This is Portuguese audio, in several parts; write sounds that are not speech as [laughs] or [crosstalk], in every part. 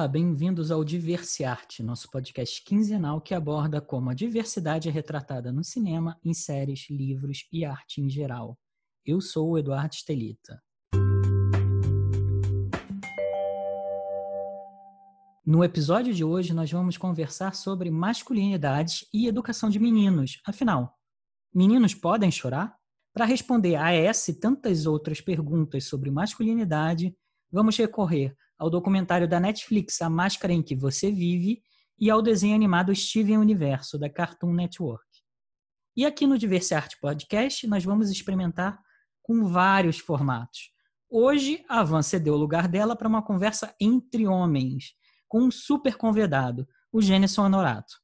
Olá, bem-vindos ao Diversiarte, nosso podcast quinzenal que aborda como a diversidade é retratada no cinema, em séries, livros e arte em geral. Eu sou o Eduardo Estelita. No episódio de hoje, nós vamos conversar sobre masculinidades e educação de meninos. Afinal, meninos podem chorar? Para responder a essa e tantas outras perguntas sobre masculinidade, vamos recorrer ao documentário da Netflix A Máscara em que Você Vive e ao desenho animado Steven Universo, da Cartoon Network. E aqui no Arte Podcast, nós vamos experimentar com vários formatos. Hoje, a Van cedeu o lugar dela para uma conversa entre homens, com um super convidado, o Gêneson Honorato.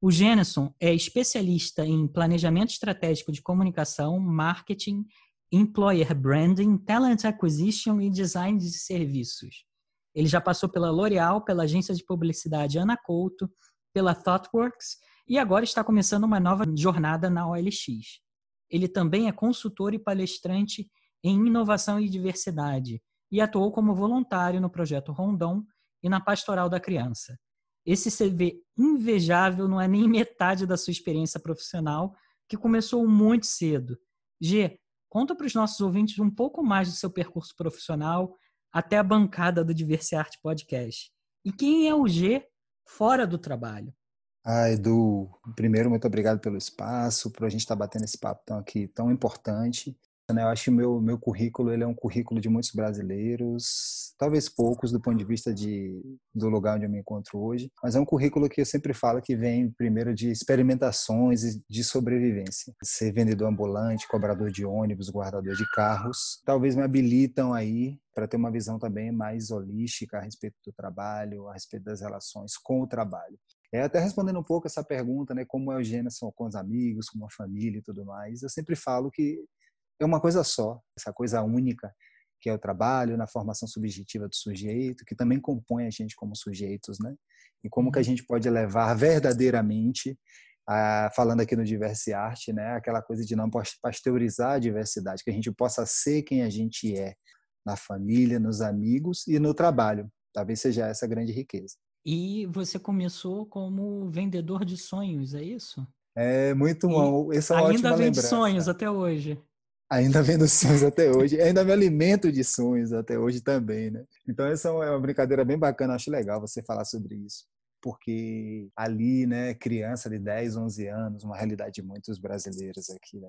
O Gêneson é especialista em planejamento estratégico de comunicação, marketing, employer branding, talent acquisition e design de serviços. Ele já passou pela L'Oréal, pela agência de publicidade Ana Couto, pela ThoughtWorks e agora está começando uma nova jornada na OLX. Ele também é consultor e palestrante em inovação e diversidade e atuou como voluntário no projeto Rondon e na Pastoral da Criança. Esse CV invejável não é nem metade da sua experiência profissional, que começou muito cedo. G, conta para os nossos ouvintes um pouco mais do seu percurso profissional até a bancada do Diversearte Podcast. E quem é o G fora do trabalho? Ah, Edu, primeiro, muito obrigado pelo espaço, por a gente estar tá batendo esse papo tão aqui tão importante. Né? Eu acho que o meu, meu currículo ele é um currículo de muitos brasileiros, talvez poucos do ponto de vista de, do lugar onde eu me encontro hoje, mas é um currículo que eu sempre falo que vem primeiro de experimentações e de sobrevivência. Ser vendedor ambulante, cobrador de ônibus, guardador de carros, talvez me habilitam aí para ter uma visão também mais holística a respeito do trabalho, a respeito das relações com o trabalho. É, até respondendo um pouco essa pergunta, né, como é o Gênesis com os amigos, com a família e tudo mais, eu sempre falo que é uma coisa só, essa coisa única que é o trabalho na formação subjetiva do sujeito, que também compõe a gente como sujeitos, né? E como que a uhum. gente pode levar verdadeiramente, a, falando aqui no Diverse Arte, né? Aquela coisa de não pasteurizar a diversidade, que a gente possa ser quem a gente é na família, nos amigos e no trabalho. Talvez seja essa a grande riqueza. E você começou como vendedor de sonhos, é isso? É muito bom. Essa é ainda vende sonhos até hoje. Ainda vendo sonhos até hoje, ainda me alimento de sonhos até hoje também, né? Então essa é uma brincadeira bem bacana, acho legal você falar sobre isso, porque ali, né, criança de 10, 11 anos, uma realidade de muitos brasileiros aqui, né?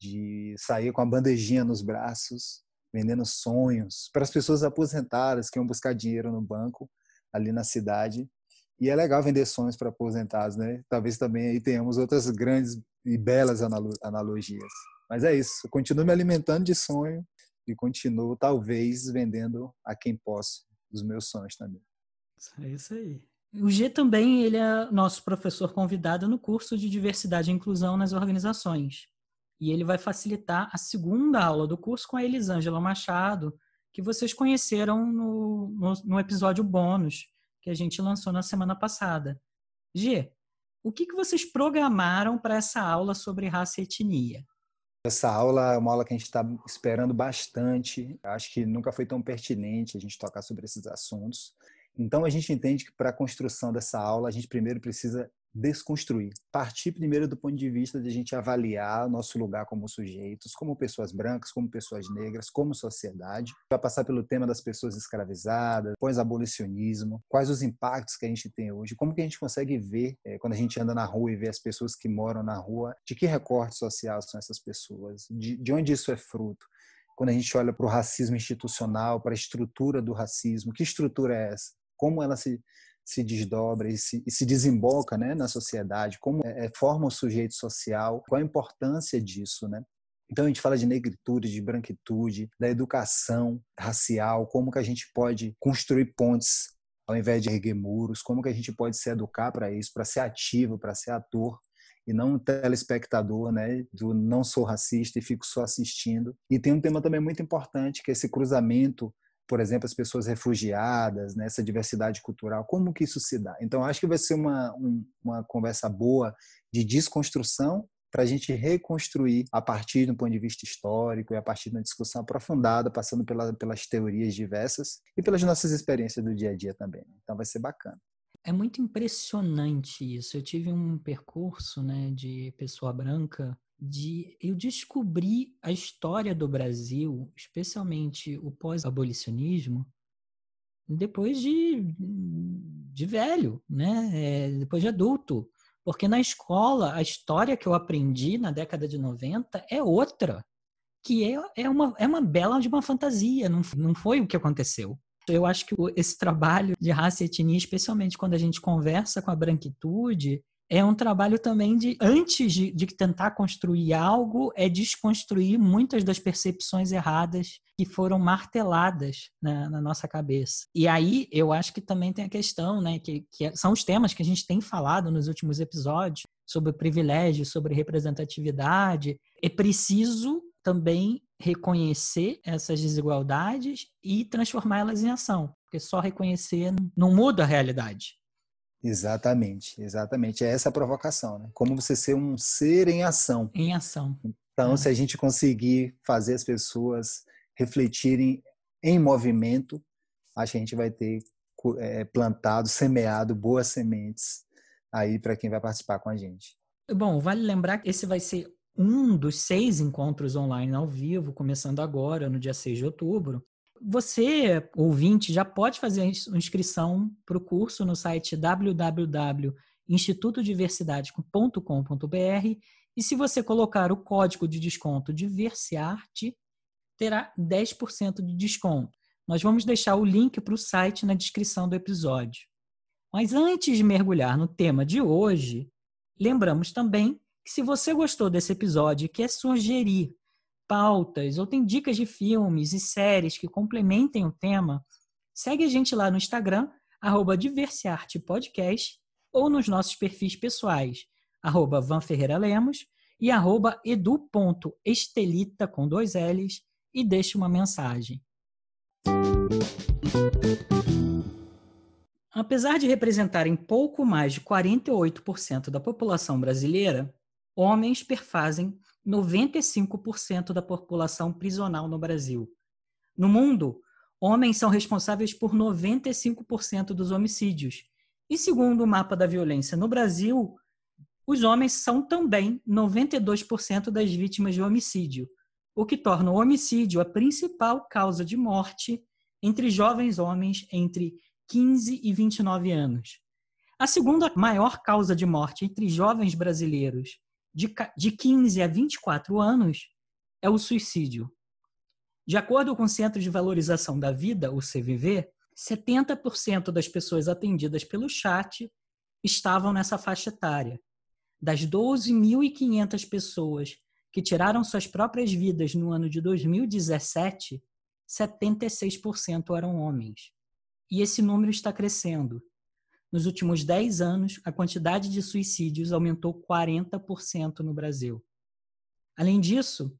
De sair com a bandejinha nos braços, vendendo sonhos para as pessoas aposentadas que iam buscar dinheiro no banco ali na cidade. E é legal vender sonhos para aposentados, né? Talvez também aí tenhamos outras grandes e belas analogias. Mas é isso, eu continuo me alimentando de sonho e continuo, talvez, vendendo a quem posso os meus sonhos também. É isso aí. O G também ele é nosso professor convidado no curso de diversidade e inclusão nas organizações. E ele vai facilitar a segunda aula do curso com a Elisângela Machado, que vocês conheceram no, no, no episódio bônus que a gente lançou na semana passada. G, o que, que vocês programaram para essa aula sobre raça e etnia? Essa aula é uma aula que a gente está esperando bastante. Acho que nunca foi tão pertinente a gente tocar sobre esses assuntos. Então, a gente entende que para a construção dessa aula, a gente primeiro precisa desconstruir. Partir primeiro do ponto de vista de a gente avaliar nosso lugar como sujeitos, como pessoas brancas, como pessoas negras, como sociedade. Vai passar pelo tema das pessoas escravizadas, pós-abolicionismo, quais os impactos que a gente tem hoje, como que a gente consegue ver, é, quando a gente anda na rua e vê as pessoas que moram na rua, de que recorte social são essas pessoas, de, de onde isso é fruto quando a gente olha para o racismo institucional, para a estrutura do racismo, que estrutura é essa? Como ela se, se desdobra e se, e se desemboca né, na sociedade, como é, é, forma o sujeito social, qual a importância disso, né? Então a gente fala de negritude, de branquitude, da educação racial, como que a gente pode construir pontes ao invés de erguer muros, como que a gente pode se educar para isso, para ser ativo, para ser ator e não telespectador, né, do não sou racista e fico só assistindo. E tem um tema também muito importante que é esse cruzamento por exemplo, as pessoas refugiadas, né, essa diversidade cultural, como que isso se dá? Então, acho que vai ser uma, um, uma conversa boa de desconstrução para a gente reconstruir a partir do ponto de vista histórico e a partir de uma discussão aprofundada, passando pela, pelas teorias diversas e pelas nossas experiências do dia a dia também. Né? Então vai ser bacana. É muito impressionante isso. Eu tive um percurso né, de pessoa branca de eu descobri a história do Brasil, especialmente o pós-abolicionismo, depois de, de velho, né? É, depois de adulto. Porque na escola, a história que eu aprendi na década de 90 é outra, que é, é, uma, é uma bela de uma fantasia, não, não foi o que aconteceu. Eu acho que esse trabalho de raça e etnia, especialmente quando a gente conversa com a branquitude, é um trabalho também de, antes de, de, tentar construir algo, é desconstruir muitas das percepções erradas que foram marteladas na, na nossa cabeça. E aí eu acho que também tem a questão, né, que, que são os temas que a gente tem falado nos últimos episódios, sobre privilégio, sobre representatividade. É preciso também reconhecer essas desigualdades e transformá-las em ação, porque só reconhecer não muda a realidade. Exatamente, exatamente. É essa a provocação, né? Como você ser um ser em ação. Em ação. Então, é. se a gente conseguir fazer as pessoas refletirem em movimento, acho que a gente vai ter é, plantado, semeado boas sementes aí para quem vai participar com a gente. Bom, vale lembrar que esse vai ser um dos seis encontros online ao vivo, começando agora, no dia 6 de outubro. Você, ouvinte, já pode fazer inscrição para o curso no site www.institutodiversidade.com.br e se você colocar o código de desconto Diversiarte, terá 10% de desconto. Nós vamos deixar o link para o site na descrição do episódio. Mas antes de mergulhar no tema de hoje, lembramos também que se você gostou desse episódio e quer sugerir pautas ou tem dicas de filmes e séries que complementem o tema, segue a gente lá no Instagram, arroba Podcast, ou nos nossos perfis pessoais, arroba Van Ferreira Lemos e arroba edu.estelita com dois L's e deixe uma mensagem. Apesar de representarem pouco mais de 48% da população brasileira, homens perfazem 95% da população prisional no Brasil. No mundo, homens são responsáveis por 95% dos homicídios. E segundo o mapa da violência no Brasil, os homens são também 92% das vítimas de homicídio, o que torna o homicídio a principal causa de morte entre jovens homens entre 15 e 29 anos. A segunda maior causa de morte entre jovens brasileiros de, de 15 a 24 anos é o suicídio. De acordo com o Centro de Valorização da Vida, o CVV, 70% das pessoas atendidas pelo chat estavam nessa faixa etária. Das 12.500 pessoas que tiraram suas próprias vidas no ano de 2017, 76% eram homens. E esse número está crescendo. Nos últimos 10 anos, a quantidade de suicídios aumentou 40% no Brasil. Além disso,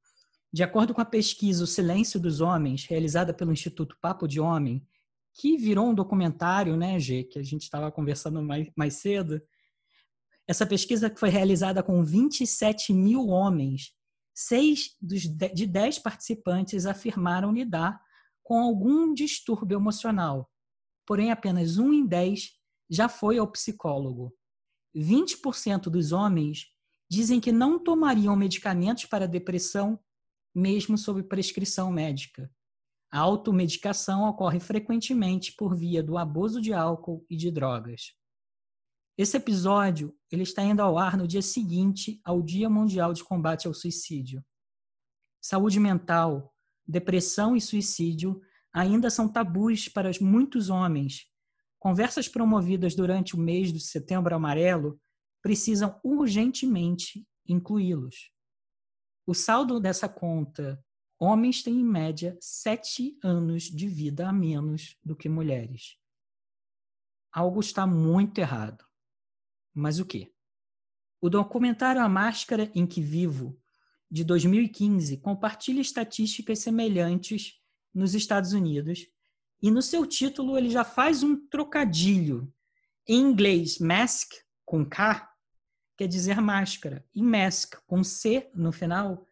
de acordo com a pesquisa O Silêncio dos Homens, realizada pelo Instituto Papo de Homem, que virou um documentário, né, G, que a gente estava conversando mais, mais cedo, essa pesquisa foi realizada com 27 mil homens. Seis dos de dez participantes afirmaram lidar com algum distúrbio emocional, porém apenas um em dez já foi ao psicólogo. 20% dos homens dizem que não tomariam medicamentos para depressão, mesmo sob prescrição médica. A automedicação ocorre frequentemente por via do abuso de álcool e de drogas. Esse episódio ele está indo ao ar no dia seguinte ao Dia Mundial de Combate ao Suicídio. Saúde mental, depressão e suicídio ainda são tabus para muitos homens Conversas promovidas durante o mês de Setembro Amarelo precisam urgentemente incluí-los. O saldo dessa conta: homens têm, em média, sete anos de vida a menos do que mulheres. Algo está muito errado. Mas o quê? O documentário A Máscara em que Vivo, de 2015, compartilha estatísticas semelhantes nos Estados Unidos e no seu título ele já faz um trocadilho. Em inglês, mask, com K, quer dizer máscara, e mask, com C no final,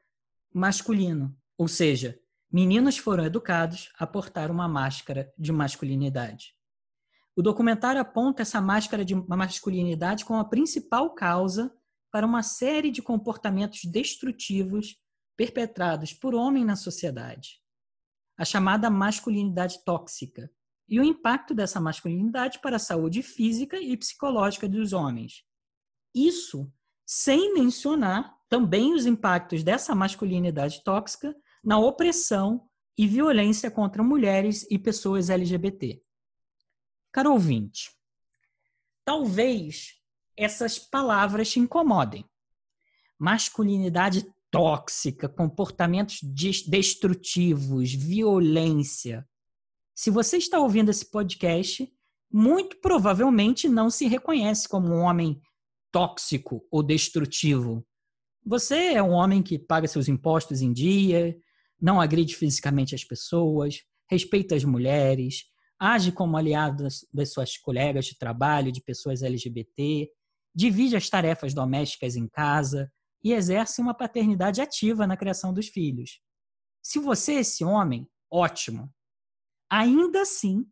masculino. Ou seja, meninos foram educados a portar uma máscara de masculinidade. O documentário aponta essa máscara de masculinidade como a principal causa para uma série de comportamentos destrutivos perpetrados por homem na sociedade. A chamada masculinidade tóxica e o impacto dessa masculinidade para a saúde física e psicológica dos homens. Isso sem mencionar também os impactos dessa masculinidade tóxica na opressão e violência contra mulheres e pessoas LGBT. Caro ouvinte, talvez essas palavras te incomodem. Masculinidade tóxica, comportamentos destrutivos, violência. Se você está ouvindo esse podcast, muito provavelmente não se reconhece como um homem tóxico ou destrutivo. Você é um homem que paga seus impostos em dia, não agride fisicamente as pessoas, respeita as mulheres, age como aliado das, das suas colegas de trabalho, de pessoas LGBT, divide as tarefas domésticas em casa e exerce uma paternidade ativa na criação dos filhos. Se você é esse homem, ótimo. Ainda assim,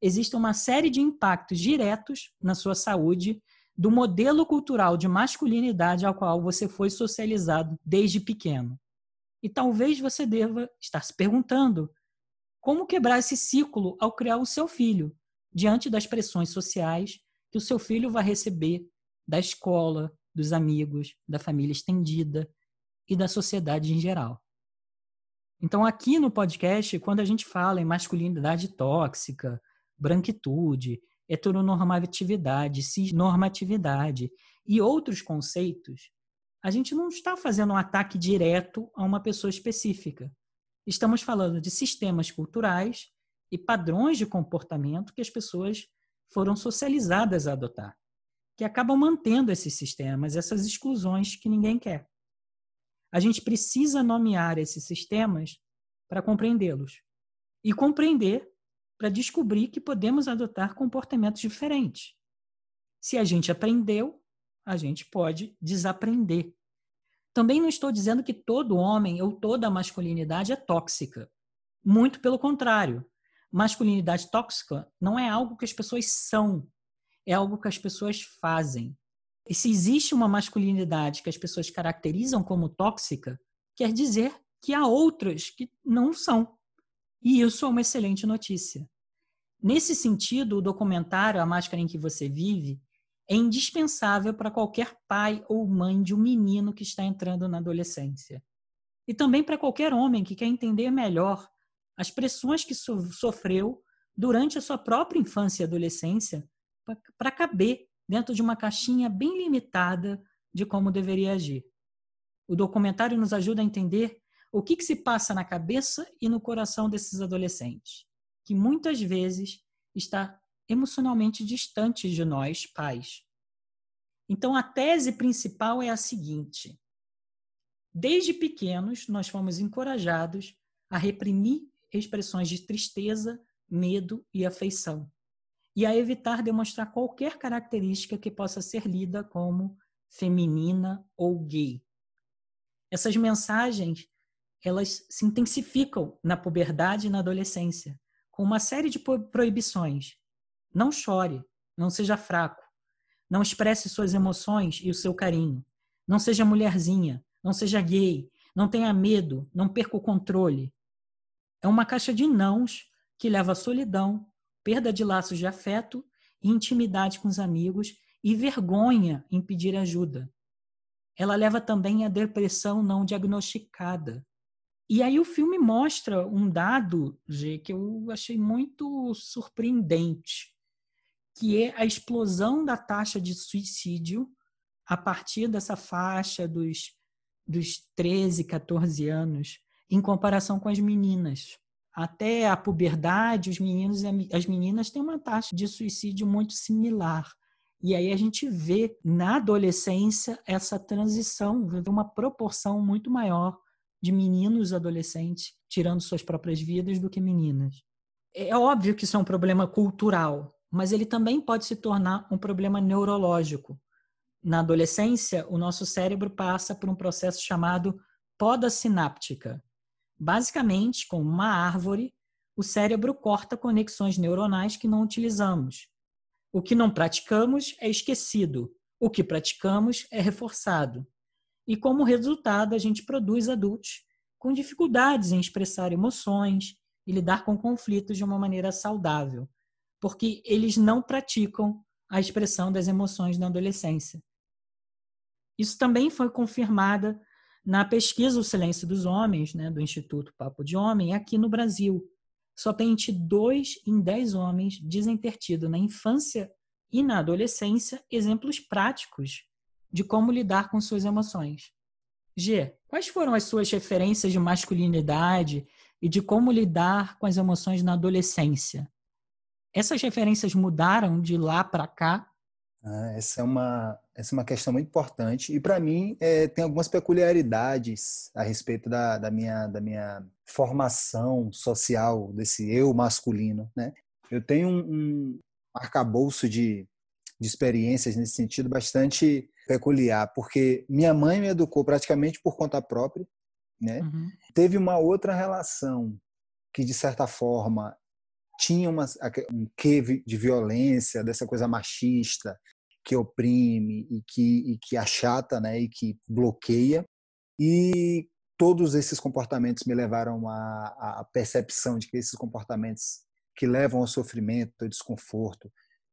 existe uma série de impactos diretos na sua saúde do modelo cultural de masculinidade ao qual você foi socializado desde pequeno. E talvez você deva estar se perguntando como quebrar esse ciclo ao criar o seu filho, diante das pressões sociais que o seu filho vai receber da escola, dos amigos, da família estendida e da sociedade em geral. Então, aqui no podcast, quando a gente fala em masculinidade tóxica, branquitude, heteronormatividade, cisnormatividade e outros conceitos, a gente não está fazendo um ataque direto a uma pessoa específica. Estamos falando de sistemas culturais e padrões de comportamento que as pessoas foram socializadas a adotar, que acabam mantendo esses sistemas, essas exclusões que ninguém quer. A gente precisa nomear esses sistemas para compreendê-los e compreender para descobrir que podemos adotar comportamentos diferentes. Se a gente aprendeu, a gente pode desaprender também não estou dizendo que todo homem ou toda masculinidade é tóxica. Muito pelo contrário. Masculinidade tóxica não é algo que as pessoas são, é algo que as pessoas fazem. E se existe uma masculinidade que as pessoas caracterizam como tóxica, quer dizer que há outras que não são. E isso é uma excelente notícia. Nesse sentido, o documentário A Máscara em que Você Vive é indispensável para qualquer pai ou mãe de um menino que está entrando na adolescência. E também para qualquer homem que quer entender melhor as pressões que sofreu durante a sua própria infância e adolescência para caber dentro de uma caixinha bem limitada de como deveria agir. O documentário nos ajuda a entender o que, que se passa na cabeça e no coração desses adolescentes, que muitas vezes está emocionalmente distantes de nós, pais. Então, a tese principal é a seguinte: desde pequenos, nós fomos encorajados a reprimir expressões de tristeza, medo e afeição, e a evitar demonstrar qualquer característica que possa ser lida como feminina ou gay. Essas mensagens elas se intensificam na puberdade e na adolescência, com uma série de proibições, não chore, não seja fraco. Não expresse suas emoções e o seu carinho. Não seja mulherzinha, não seja gay, não tenha medo, não perca o controle. É uma caixa de nãos que leva à solidão, perda de laços de afeto, intimidade com os amigos e vergonha em pedir ajuda. Ela leva também à depressão não diagnosticada. E aí o filme mostra um dado, G, que eu achei muito surpreendente que é a explosão da taxa de suicídio a partir dessa faixa dos, dos 13, 14 anos, em comparação com as meninas. Até a puberdade, os meninos e as meninas têm uma taxa de suicídio muito similar. E aí a gente vê na adolescência essa transição, uma proporção muito maior de meninos adolescentes tirando suas próprias vidas do que meninas. É óbvio que isso é um problema cultural, mas ele também pode se tornar um problema neurológico. Na adolescência, o nosso cérebro passa por um processo chamado poda sináptica. Basicamente, como uma árvore, o cérebro corta conexões neuronais que não utilizamos. O que não praticamos é esquecido, o que praticamos é reforçado. E como resultado, a gente produz adultos com dificuldades em expressar emoções e lidar com conflitos de uma maneira saudável, porque eles não praticam a expressão das emoções na adolescência. Isso também foi confirmada na pesquisa O Silêncio dos Homens, né, do Instituto Papo de Homem, aqui no Brasil. Somente dois em dez homens dizem ter tido na infância e na adolescência exemplos práticos de como lidar com suas emoções. G, quais foram as suas referências de masculinidade e de como lidar com as emoções na adolescência? Essas referências mudaram de lá para cá? Ah, essa é uma essa é uma questão muito importante e para mim é, tem algumas peculiaridades a respeito da, da minha da minha formação social desse eu masculino, né? Eu tenho um, um arcabouço de, de experiências nesse sentido bastante peculiar, porque minha mãe me educou praticamente por conta própria, né? Uhum. Teve uma outra relação que de certa forma tinha uma, um quê de violência, dessa coisa machista que oprime e que, e que achata, né, e que bloqueia. E todos esses comportamentos me levaram à, à percepção de que esses comportamentos que levam ao sofrimento, ao desconforto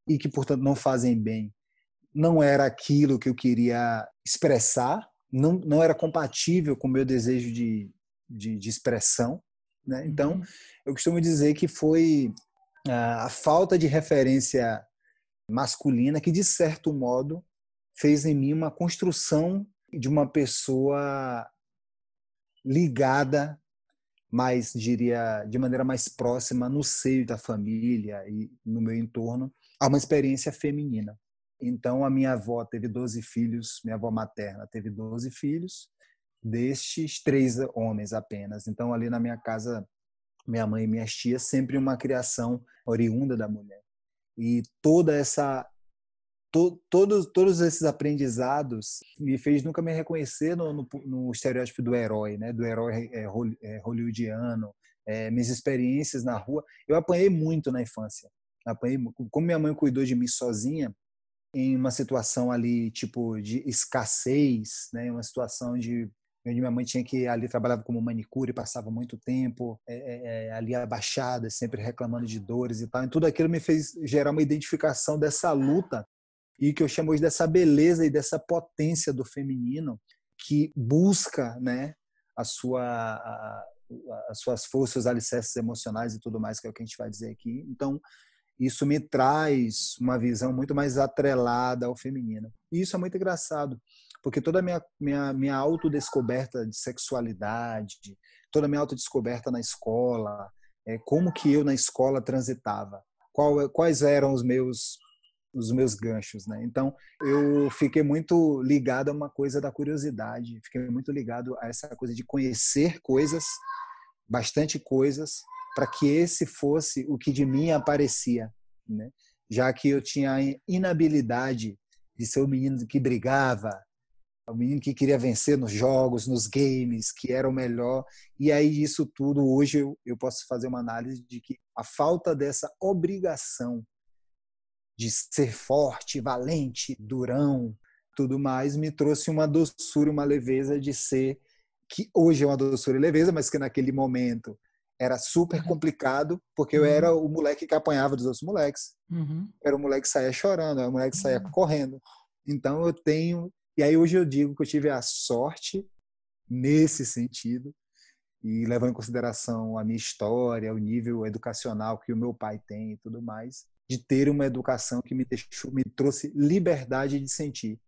e que, portanto, não fazem bem, não era aquilo que eu queria expressar, não, não era compatível com o meu desejo de, de, de expressão. Né? Então, uhum. eu costumo dizer que foi a, a falta de referência masculina que, de certo modo, fez em mim uma construção de uma pessoa ligada mais diria de maneira mais próxima no seio da família e no meu entorno a uma experiência feminina então, a minha avó teve 12 filhos, minha avó materna teve 12 filhos, destes três homens apenas. Então, ali na minha casa, minha mãe e minhas tias, sempre uma criação oriunda da mulher. E toda essa. To, todos, todos esses aprendizados me fez nunca me reconhecer no, no, no estereótipo do herói, né? do herói é, é, hollywoodiano, é, minhas experiências na rua. Eu apanhei muito na infância. Apanhei, como minha mãe cuidou de mim sozinha, em uma situação ali tipo de escassez, né, uma situação de minha mãe tinha que ali trabalhava como manicure, passava muito tempo é, é, é, ali abaixada, sempre reclamando de dores e tal. E tudo aquilo me fez gerar uma identificação dessa luta e que eu chamo hoje dessa beleza e dessa potência do feminino que busca, né, a sua a, as suas forças, os alicerces emocionais e tudo mais que é o que a gente vai dizer aqui. Então, isso me traz uma visão muito mais atrelada ao feminino. E isso é muito engraçado, porque toda a minha, minha, minha autodescoberta de sexualidade, toda a minha autodescoberta na escola, é, como que eu na escola transitava, qual, quais eram os meus os meus ganchos, né? Então eu fiquei muito ligado a uma coisa da curiosidade, fiquei muito ligado a essa coisa de conhecer coisas, bastante coisas, para que esse fosse o que de mim aparecia, né? já que eu tinha a inabilidade de ser o menino que brigava, o menino que queria vencer nos jogos, nos games, que era o melhor. E aí isso tudo hoje eu, eu posso fazer uma análise de que a falta dessa obrigação de ser forte, valente, durão, tudo mais me trouxe uma doçura, uma leveza de ser que hoje é uma doçura e leveza, mas que naquele momento era super uhum. complicado, porque eu era uhum. o moleque que apanhava dos outros moleques. Uhum. Era o moleque que saía chorando, era o moleque que saía uhum. correndo. Então eu tenho. E aí hoje eu digo que eu tive a sorte, nesse sentido, e levando em consideração a minha história, o nível educacional que o meu pai tem e tudo mais, de ter uma educação que me, deixou, me trouxe liberdade de sentir.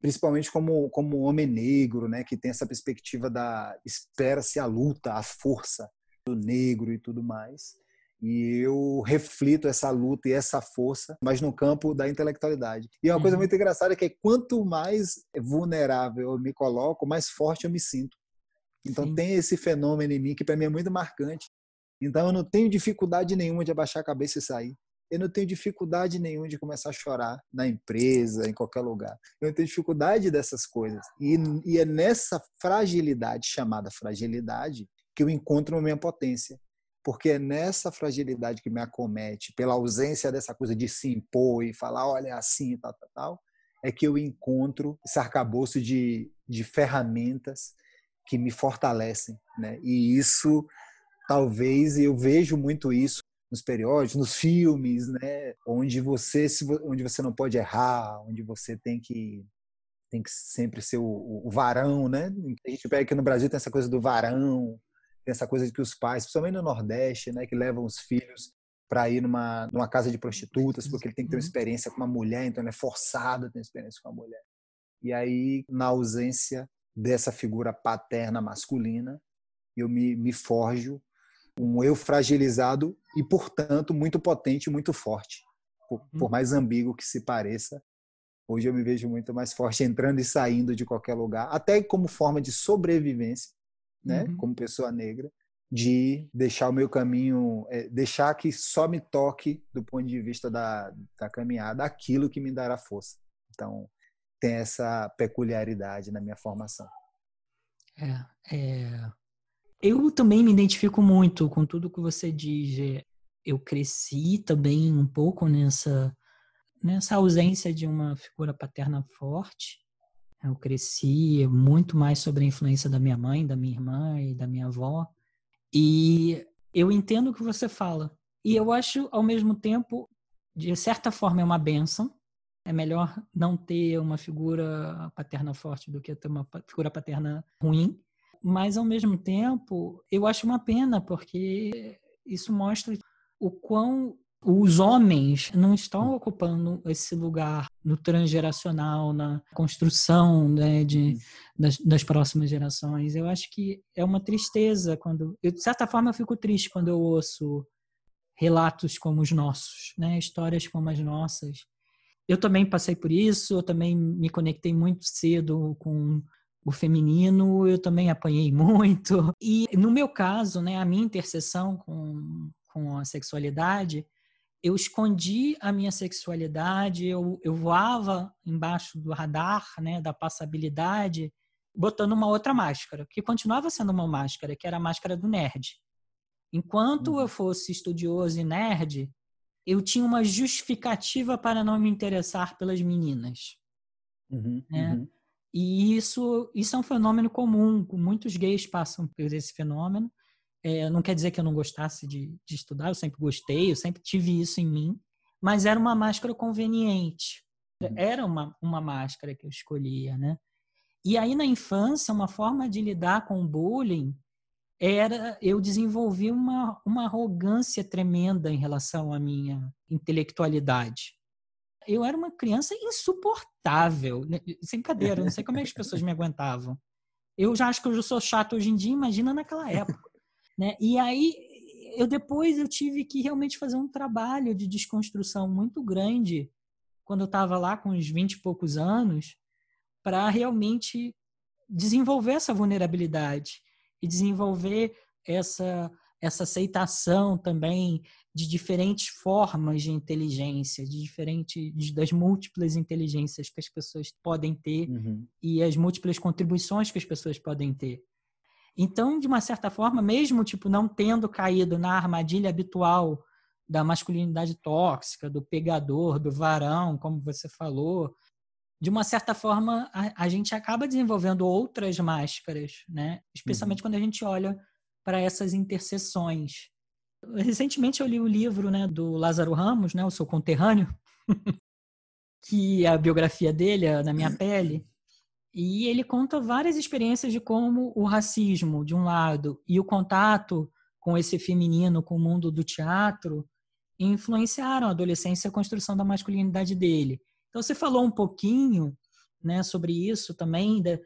Principalmente como, como homem negro, né, que tem essa perspectiva da espera-se a luta, a força negro e tudo mais. E eu reflito essa luta e essa força, mas no campo da intelectualidade. E uma uhum. coisa muito engraçada é que quanto mais vulnerável eu me coloco, mais forte eu me sinto. Então Sim. tem esse fenômeno em mim que para mim é muito marcante. Então eu não tenho dificuldade nenhuma de abaixar a cabeça e sair. Eu não tenho dificuldade nenhuma de começar a chorar na empresa, em qualquer lugar. Eu não tenho dificuldade dessas coisas. E, e é nessa fragilidade, chamada fragilidade, que eu encontro a minha potência. Porque é nessa fragilidade que me acomete, pela ausência dessa coisa de se impor e falar, olha, é assim, tal, tal, tal, é que eu encontro esse arcabouço de, de ferramentas que me fortalecem. Né? E isso, talvez, eu vejo muito isso nos periódicos, nos filmes, né? onde você onde você não pode errar, onde você tem que tem que sempre ser o, o varão, né? A gente pega aqui no Brasil tem essa coisa do varão, tem essa coisa de que os pais, principalmente no Nordeste, né, que levam os filhos para ir numa, numa casa de prostitutas, porque ele tem que ter uma uhum. experiência com uma mulher, então ele é forçado a ter uma experiência com uma mulher. E aí, na ausência dessa figura paterna masculina, eu me, me forjo um eu fragilizado e, portanto, muito potente, muito forte. Por, por, uhum. mais ambíguo que se pareça, hoje eu me vejo muito mais forte entrando e saindo de qualquer lugar, até como forma de sobrevivência, né, uhum. como pessoa negra, de deixar o meu caminho, é, deixar que só me toque do ponto de vista da, da caminhada aquilo que me dará força. Então, tem essa peculiaridade na minha formação. É, é, eu também me identifico muito com tudo que você diz. É, eu cresci também um pouco nessa, nessa ausência de uma figura paterna forte. Eu cresci muito mais sobre a influência da minha mãe, da minha irmã e da minha avó. E eu entendo o que você fala. E eu acho, ao mesmo tempo, de certa forma, é uma benção. É melhor não ter uma figura paterna forte do que ter uma figura paterna ruim mas ao mesmo tempo eu acho uma pena porque isso mostra o quão os homens não estão ocupando esse lugar no transgeracional, na construção né, de, das, das, próximas gerações. Eu acho que é uma tristeza quando, eu, de certa forma, eu fico triste quando eu ouço relatos como os nossos, né, histórias como as nossas. Eu também passei por isso, eu também me conectei muito cedo com o feminino eu também apanhei [laughs] muito. E no meu caso, né, a minha interseção com, com a sexualidade, eu escondi a minha sexualidade, eu, eu voava embaixo do radar, né, da passabilidade, botando uma outra máscara, que continuava sendo uma máscara, que era a máscara do nerd. Enquanto uhum. eu fosse estudioso e nerd, eu tinha uma justificativa para não me interessar pelas meninas. Uhum, né? Uhum. E isso, isso é um fenômeno comum, muitos gays passam por esse fenômeno. É, não quer dizer que eu não gostasse de, de estudar, eu sempre gostei, eu sempre tive isso em mim, mas era uma máscara conveniente. Uhum. Era uma, uma máscara que eu escolhia, né? E aí, na infância, uma forma de lidar com o bullying era eu desenvolvi uma, uma arrogância tremenda em relação à minha intelectualidade eu era uma criança insuportável. Né, sem cadeira, não sei como é que as pessoas me aguentavam. Eu já acho que eu sou chato hoje em dia, imagina naquela época. Né? E aí, eu depois eu tive que realmente fazer um trabalho de desconstrução muito grande quando eu estava lá com uns 20 e poucos anos, para realmente desenvolver essa vulnerabilidade e desenvolver essa essa aceitação também de diferentes formas de inteligência, de diferentes das múltiplas inteligências que as pessoas podem ter uhum. e as múltiplas contribuições que as pessoas podem ter. Então, de uma certa forma, mesmo tipo não tendo caído na armadilha habitual da masculinidade tóxica, do pegador, do varão, como você falou, de uma certa forma a, a gente acaba desenvolvendo outras máscaras, né? Especialmente uhum. quando a gente olha para essas interseções. Recentemente eu li o livro né, do Lázaro Ramos, né, o seu conterrâneo, [laughs] que é a biografia dele, Na Minha Pele, e ele conta várias experiências de como o racismo, de um lado, e o contato com esse feminino, com o mundo do teatro, influenciaram a adolescência e a construção da masculinidade dele. Então você falou um pouquinho né, sobre isso também, da,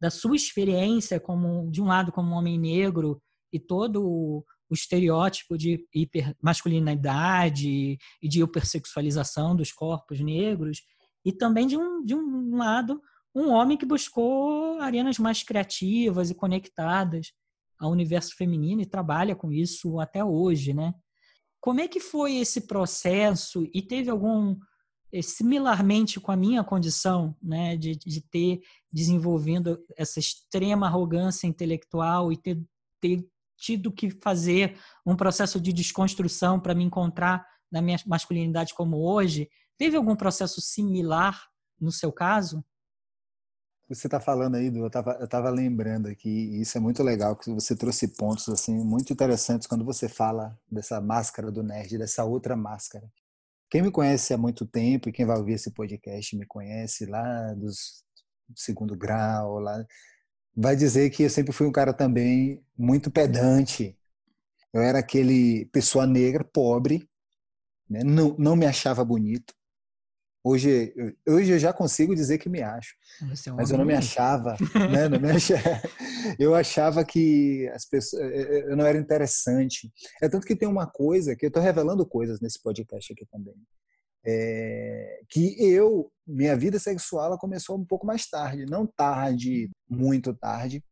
da sua experiência como, de um lado, como um homem negro, e todo o, estereótipo de hipermasculinidade e de hipersexualização dos corpos negros, e também de um, de um lado, um homem que buscou arenas mais criativas e conectadas ao universo feminino e trabalha com isso até hoje, né? como é que foi esse processo e teve algum eh, similarmente com a minha condição, né, de, de ter desenvolvendo essa extrema arrogância intelectual e ter, ter tido que fazer um processo de desconstrução para me encontrar na minha masculinidade como hoje. Teve algum processo similar no seu caso? Você está falando aí, eu estava eu tava lembrando aqui, e isso é muito legal, que você trouxe pontos assim muito interessantes quando você fala dessa máscara do nerd, dessa outra máscara. Quem me conhece há muito tempo e quem vai ouvir esse podcast me conhece lá dos segundo grau, lá vai dizer que eu sempre fui um cara também muito pedante. Eu era aquele pessoa negra, pobre, né? não, não me achava bonito, Hoje, hoje eu já consigo dizer que me acho, é um mas eu não me achava, né? não me achava. [laughs] Eu achava que as pessoas, eu não era interessante. É tanto que tem uma coisa que eu estou revelando coisas nesse podcast aqui também, é, que eu, minha vida sexual, ela começou um pouco mais tarde, não tarde, muito tarde,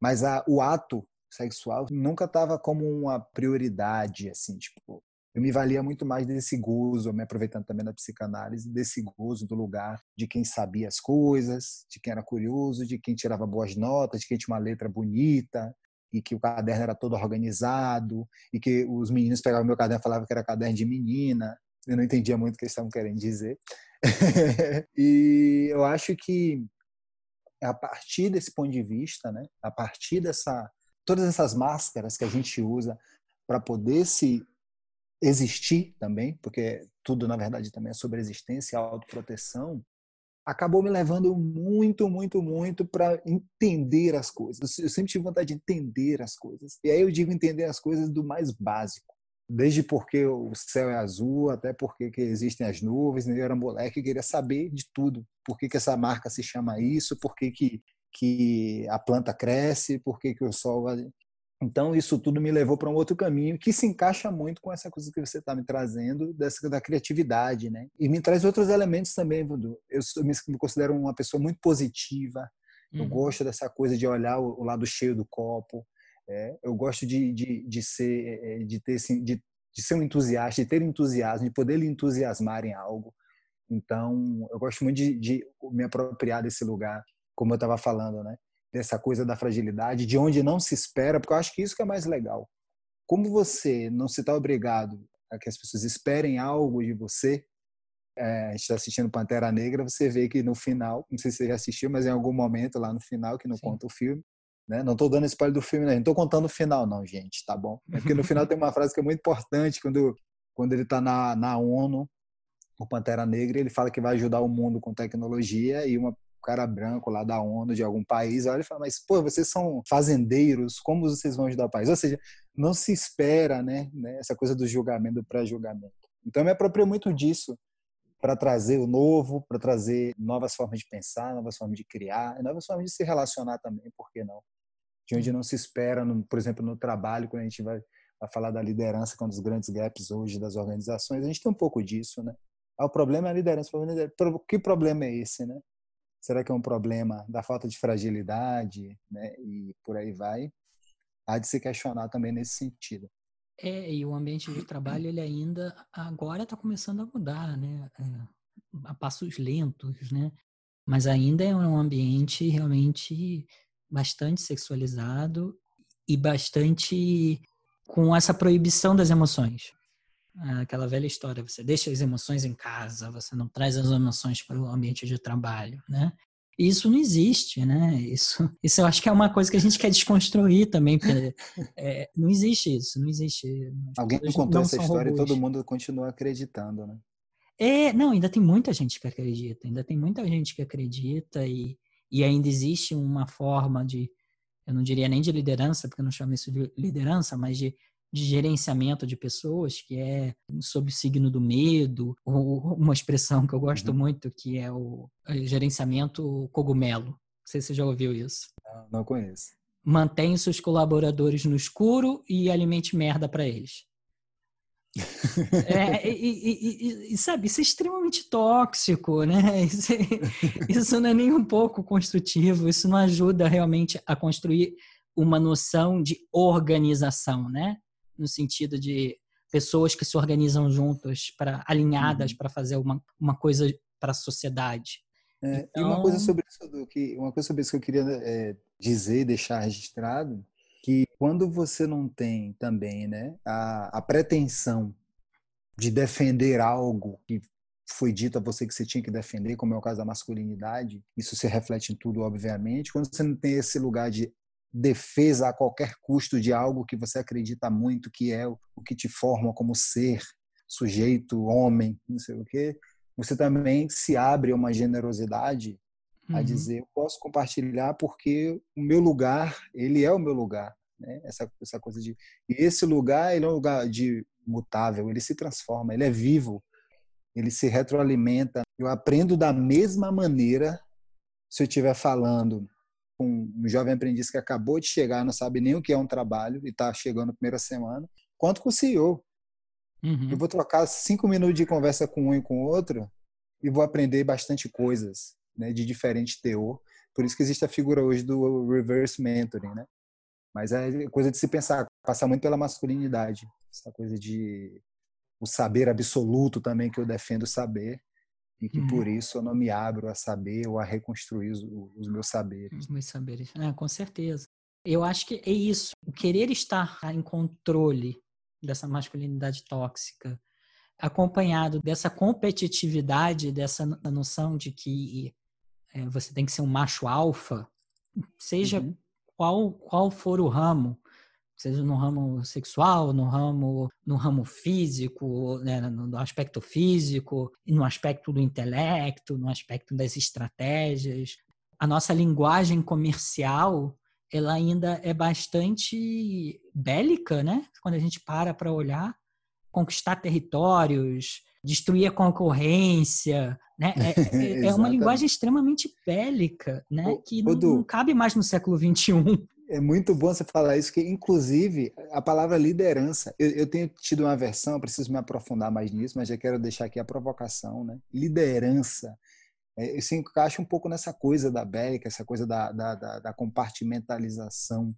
mas a, o ato sexual nunca estava como uma prioridade, assim, tipo, eu me valia muito mais desse gozo, me aproveitando também da psicanálise, desse gozo do lugar de quem sabia as coisas, de quem era curioso, de quem tirava boas notas, de quem tinha uma letra bonita, e que o caderno era todo organizado, e que os meninos pegavam meu caderno e falavam que era caderno de menina. Eu não entendia muito o que eles estavam querendo dizer. [laughs] e eu acho que a partir desse ponto de vista, né, a partir dessa todas essas máscaras que a gente usa para poder se existir também, porque tudo na verdade também é sobre existência autoproteção, acabou me levando muito, muito, muito para entender as coisas. Eu sempre tive vontade de entender as coisas. E aí eu digo entender as coisas do mais básico. Desde porque o céu é azul, até porque que existem as nuvens. Eu era moleque e queria saber de tudo. Por que, que essa marca se chama isso? Por que, que, que a planta cresce? Por que, que o sol... Então, isso tudo me levou para um outro caminho que se encaixa muito com essa coisa que você está me trazendo, dessa, da criatividade, né? E me traz outros elementos também, Vudu. Eu me considero uma pessoa muito positiva, eu uhum. gosto dessa coisa de olhar o lado cheio do copo, é, eu gosto de, de, de ser, é, é, de, ter, de, de ser um entusiasta, de ter entusiasmo, de poder lhe entusiasmar em algo. Então, eu gosto muito de, de me apropriar desse lugar, como eu estava falando, né? dessa coisa da fragilidade, de onde não se espera, porque eu acho que isso que é mais legal. Como você não se está obrigado a que as pessoas esperem algo de você, é, a gente está assistindo Pantera Negra, você vê que no final, não sei se você já assistiu, mas em algum momento lá no final, que não Sim. conta o filme, né? não estou dando spoiler do filme, não estou contando o final, não, gente, tá bom? É porque no final tem uma frase que é muito importante, quando, quando ele está na, na ONU, o Pantera Negra, ele fala que vai ajudar o mundo com tecnologia e uma cara branco lá da ONU de algum país olha e fala, mas pô, vocês são fazendeiros, como vocês vão ajudar o país? Ou seja, não se espera, né, né essa coisa do julgamento, do pré-julgamento. Então, eu me aproprio muito disso para trazer o novo, para trazer novas formas de pensar, novas formas de criar, novas formas de se relacionar também, por que não? De onde não se espera, no, por exemplo, no trabalho, quando a gente vai, vai falar da liderança, que é um dos grandes gaps hoje das organizações, a gente tem um pouco disso, né? Ah, o problema é a liderança. Que problema é esse, né? Será que é um problema da falta de fragilidade, né? E por aí vai. Há de se questionar também nesse sentido. É, e o ambiente de trabalho ele ainda agora está começando a mudar, né? É, a passos lentos, né? Mas ainda é um ambiente realmente bastante sexualizado e bastante com essa proibição das emoções. Aquela velha história, você deixa as emoções em casa, você não traz as emoções para o ambiente de trabalho, né? isso não existe, né? Isso, isso eu acho que é uma coisa que a gente quer desconstruir também, porque é, não existe isso, não existe. Alguém contou essa história robôs. e todo mundo continua acreditando, né? É, não, ainda tem muita gente que acredita, ainda tem muita gente que acredita e, e ainda existe uma forma de, eu não diria nem de liderança, porque eu não chamo isso de liderança, mas de de gerenciamento de pessoas, que é sob o signo do medo, ou uma expressão que eu gosto uhum. muito, que é o gerenciamento cogumelo. Não sei se você já ouviu isso. Não, não conheço. Mantenha seus colaboradores no escuro e alimente merda para eles. É, e, e, e, sabe, isso é extremamente tóxico, né? [laughs] Isso, isso não é nem um pouco construtivo, isso não ajuda realmente a construir uma noção de organização, né? no sentido de pessoas que se organizam juntas, para alinhadas uhum. para fazer uma, uma coisa para a sociedade. É, então... E uma coisa então sobre isso que uma coisa sobre isso que eu queria é, dizer e deixar registrado que quando você não tem também né a, a pretensão de defender algo que foi dito a você que você tinha que defender, como é o caso da masculinidade, isso se reflete em tudo, obviamente. Quando você não tem esse lugar de defesa a qualquer custo de algo que você acredita muito que é o que te forma como ser, sujeito, homem, não sei o quê, você também se abre a uma generosidade uhum. a dizer, eu posso compartilhar porque o meu lugar, ele é o meu lugar. Né? Essa, essa coisa de... E esse lugar, ele é um lugar de mutável, ele se transforma, ele é vivo, ele se retroalimenta. Eu aprendo da mesma maneira se eu estiver falando com um jovem aprendiz que acabou de chegar, não sabe nem o que é um trabalho e está chegando na primeira semana, quanto com o CEO. Uhum. Eu vou trocar cinco minutos de conversa com um e com o outro e vou aprender bastante coisas né, de diferente teor. Por isso que existe a figura hoje do reverse mentoring, né? Mas é coisa de se pensar, passar muito pela masculinidade, essa coisa de o saber absoluto também que eu defendo saber e que uhum. por isso eu não me abro a saber ou a reconstruir os, os meus saberes. Os meus saberes, é, com certeza. Eu acho que é isso, o querer estar em controle dessa masculinidade tóxica, acompanhado dessa competitividade, dessa noção de que é, você tem que ser um macho alfa, seja uhum. qual, qual for o ramo, seja no ramo sexual, no ramo, no ramo físico, né, no aspecto físico, no aspecto do intelecto, no aspecto das estratégias. A nossa linguagem comercial ela ainda é bastante bélica, né? Quando a gente para para olhar, conquistar territórios, destruir a concorrência, né? É, é, [laughs] é uma linguagem extremamente bélica, né? Que não, não, cabe mais no século XXI. É muito bom você falar isso, que inclusive a palavra liderança, eu, eu tenho tido uma versão, preciso me aprofundar mais nisso, mas já quero deixar aqui a provocação, né? Liderança é, se encaixa um pouco nessa coisa da bélica, essa coisa da, da, da, da compartimentalização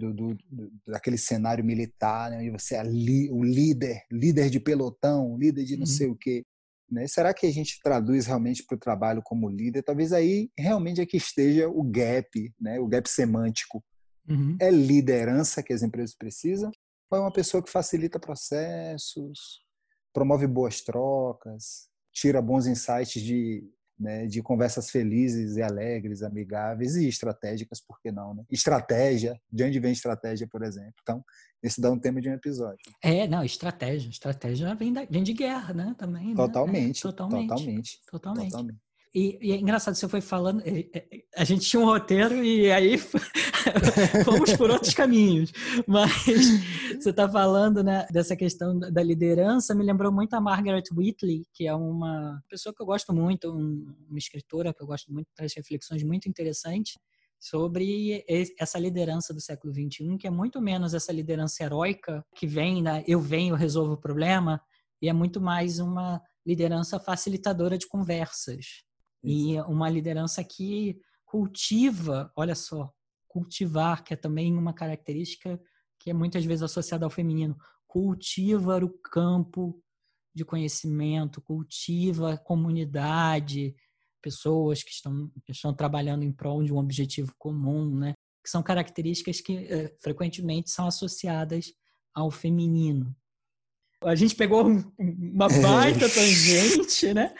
do, do, do, daquele cenário militar, né? E você é li, o líder, líder de pelotão, líder de não uhum. sei o quê. Né? Será que a gente traduz realmente para o trabalho como líder? Talvez aí realmente é que esteja o gap, né? o gap semântico. Uhum. É liderança que as empresas precisam? Ou é uma pessoa que facilita processos, promove boas trocas, tira bons insights de né, de conversas felizes e alegres, amigáveis e estratégicas, por que não? Né? Estratégia, de onde vem estratégia, por exemplo? Então, esse dá um tema de um episódio. É, não, estratégia. Estratégia vem, da, vem de guerra, né? Também. Totalmente, né? é, totalmente, totalmente. Totalmente. Totalmente. E, e, é engraçado, você foi falando, a gente tinha um roteiro e aí [laughs] fomos por outros caminhos. Mas [laughs] você está falando né, dessa questão da liderança, me lembrou muito a Margaret Whitley, que é uma pessoa que eu gosto muito, uma escritora que eu gosto muito, traz reflexões muito interessantes sobre essa liderança do século XXI, que é muito menos essa liderança heróica que vem, né, eu venho, resolvo o problema, e é muito mais uma liderança facilitadora de conversas. E uma liderança que cultiva, olha só, cultivar, que é também uma característica que é muitas vezes associada ao feminino, cultiva o campo de conhecimento, cultiva a comunidade, pessoas que estão, que estão trabalhando em prol de um objetivo comum, né? que são características que é, frequentemente são associadas ao feminino. A gente pegou uma [laughs] baita tangente, né?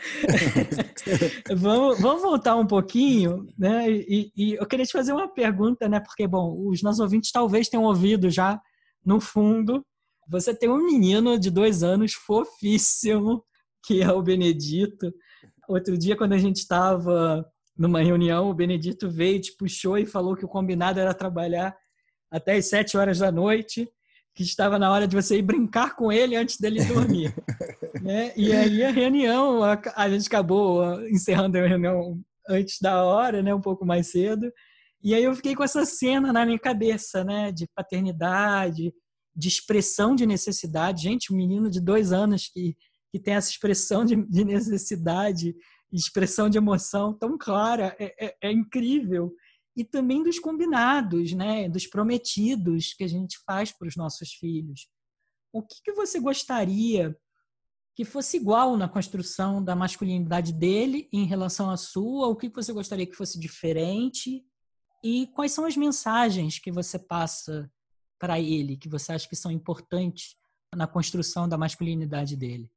[laughs] vamos, vamos voltar um pouquinho, né? E, e, eu queria te fazer uma pergunta, né? Porque, bom, os nossos ouvintes talvez tenham ouvido já no fundo. Você tem um menino de dois anos fofíssimo, que é o Benedito. Outro dia, quando a gente estava numa reunião, o Benedito veio, te puxou e falou que o combinado era trabalhar até as sete horas da noite que estava na hora de você ir brincar com ele antes dele dormir. [laughs] né? E aí a reunião, a, a, gente acabou ah, encerrando a reunião antes da hora, né? um pouco mais cedo. E aí eu fiquei com essa cena na minha cabeça, né? De paternidade, de expressão de necessidade. Gente, um menino de dois anos que, que tem essa expressão de, de necessidade, expressão de emoção tão clara, é, é, é incrível e também dos combinados, né, dos prometidos que a gente faz para os nossos filhos. o que, que você gostaria que fosse igual na construção da masculinidade dele em relação à sua? O que você gostaria que fosse diferente? E quais são as mensagens que você passa para ele, que você acha que são importantes na construção da masculinidade dele?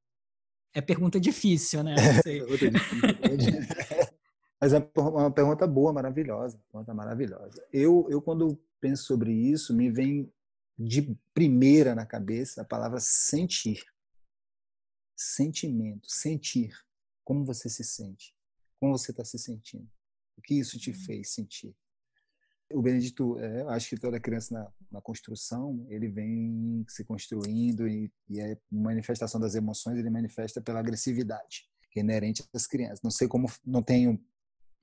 É pergunta difícil, né? [laughs] [laughs] Mas é uma pergunta boa, maravilhosa, pergunta maravilhosa. Eu, eu quando penso sobre isso, me vem de primeira na cabeça a palavra sentir. Sentimento, sentir. Como você se sente? Como você está se sentindo? O que isso te hum. fez sentir? O Benedito, é, acho que toda criança na, na construção, ele vem se construindo e, e é manifestação das emoções, ele manifesta pela agressividade, que é inerente às crianças. Não sei como, não tenho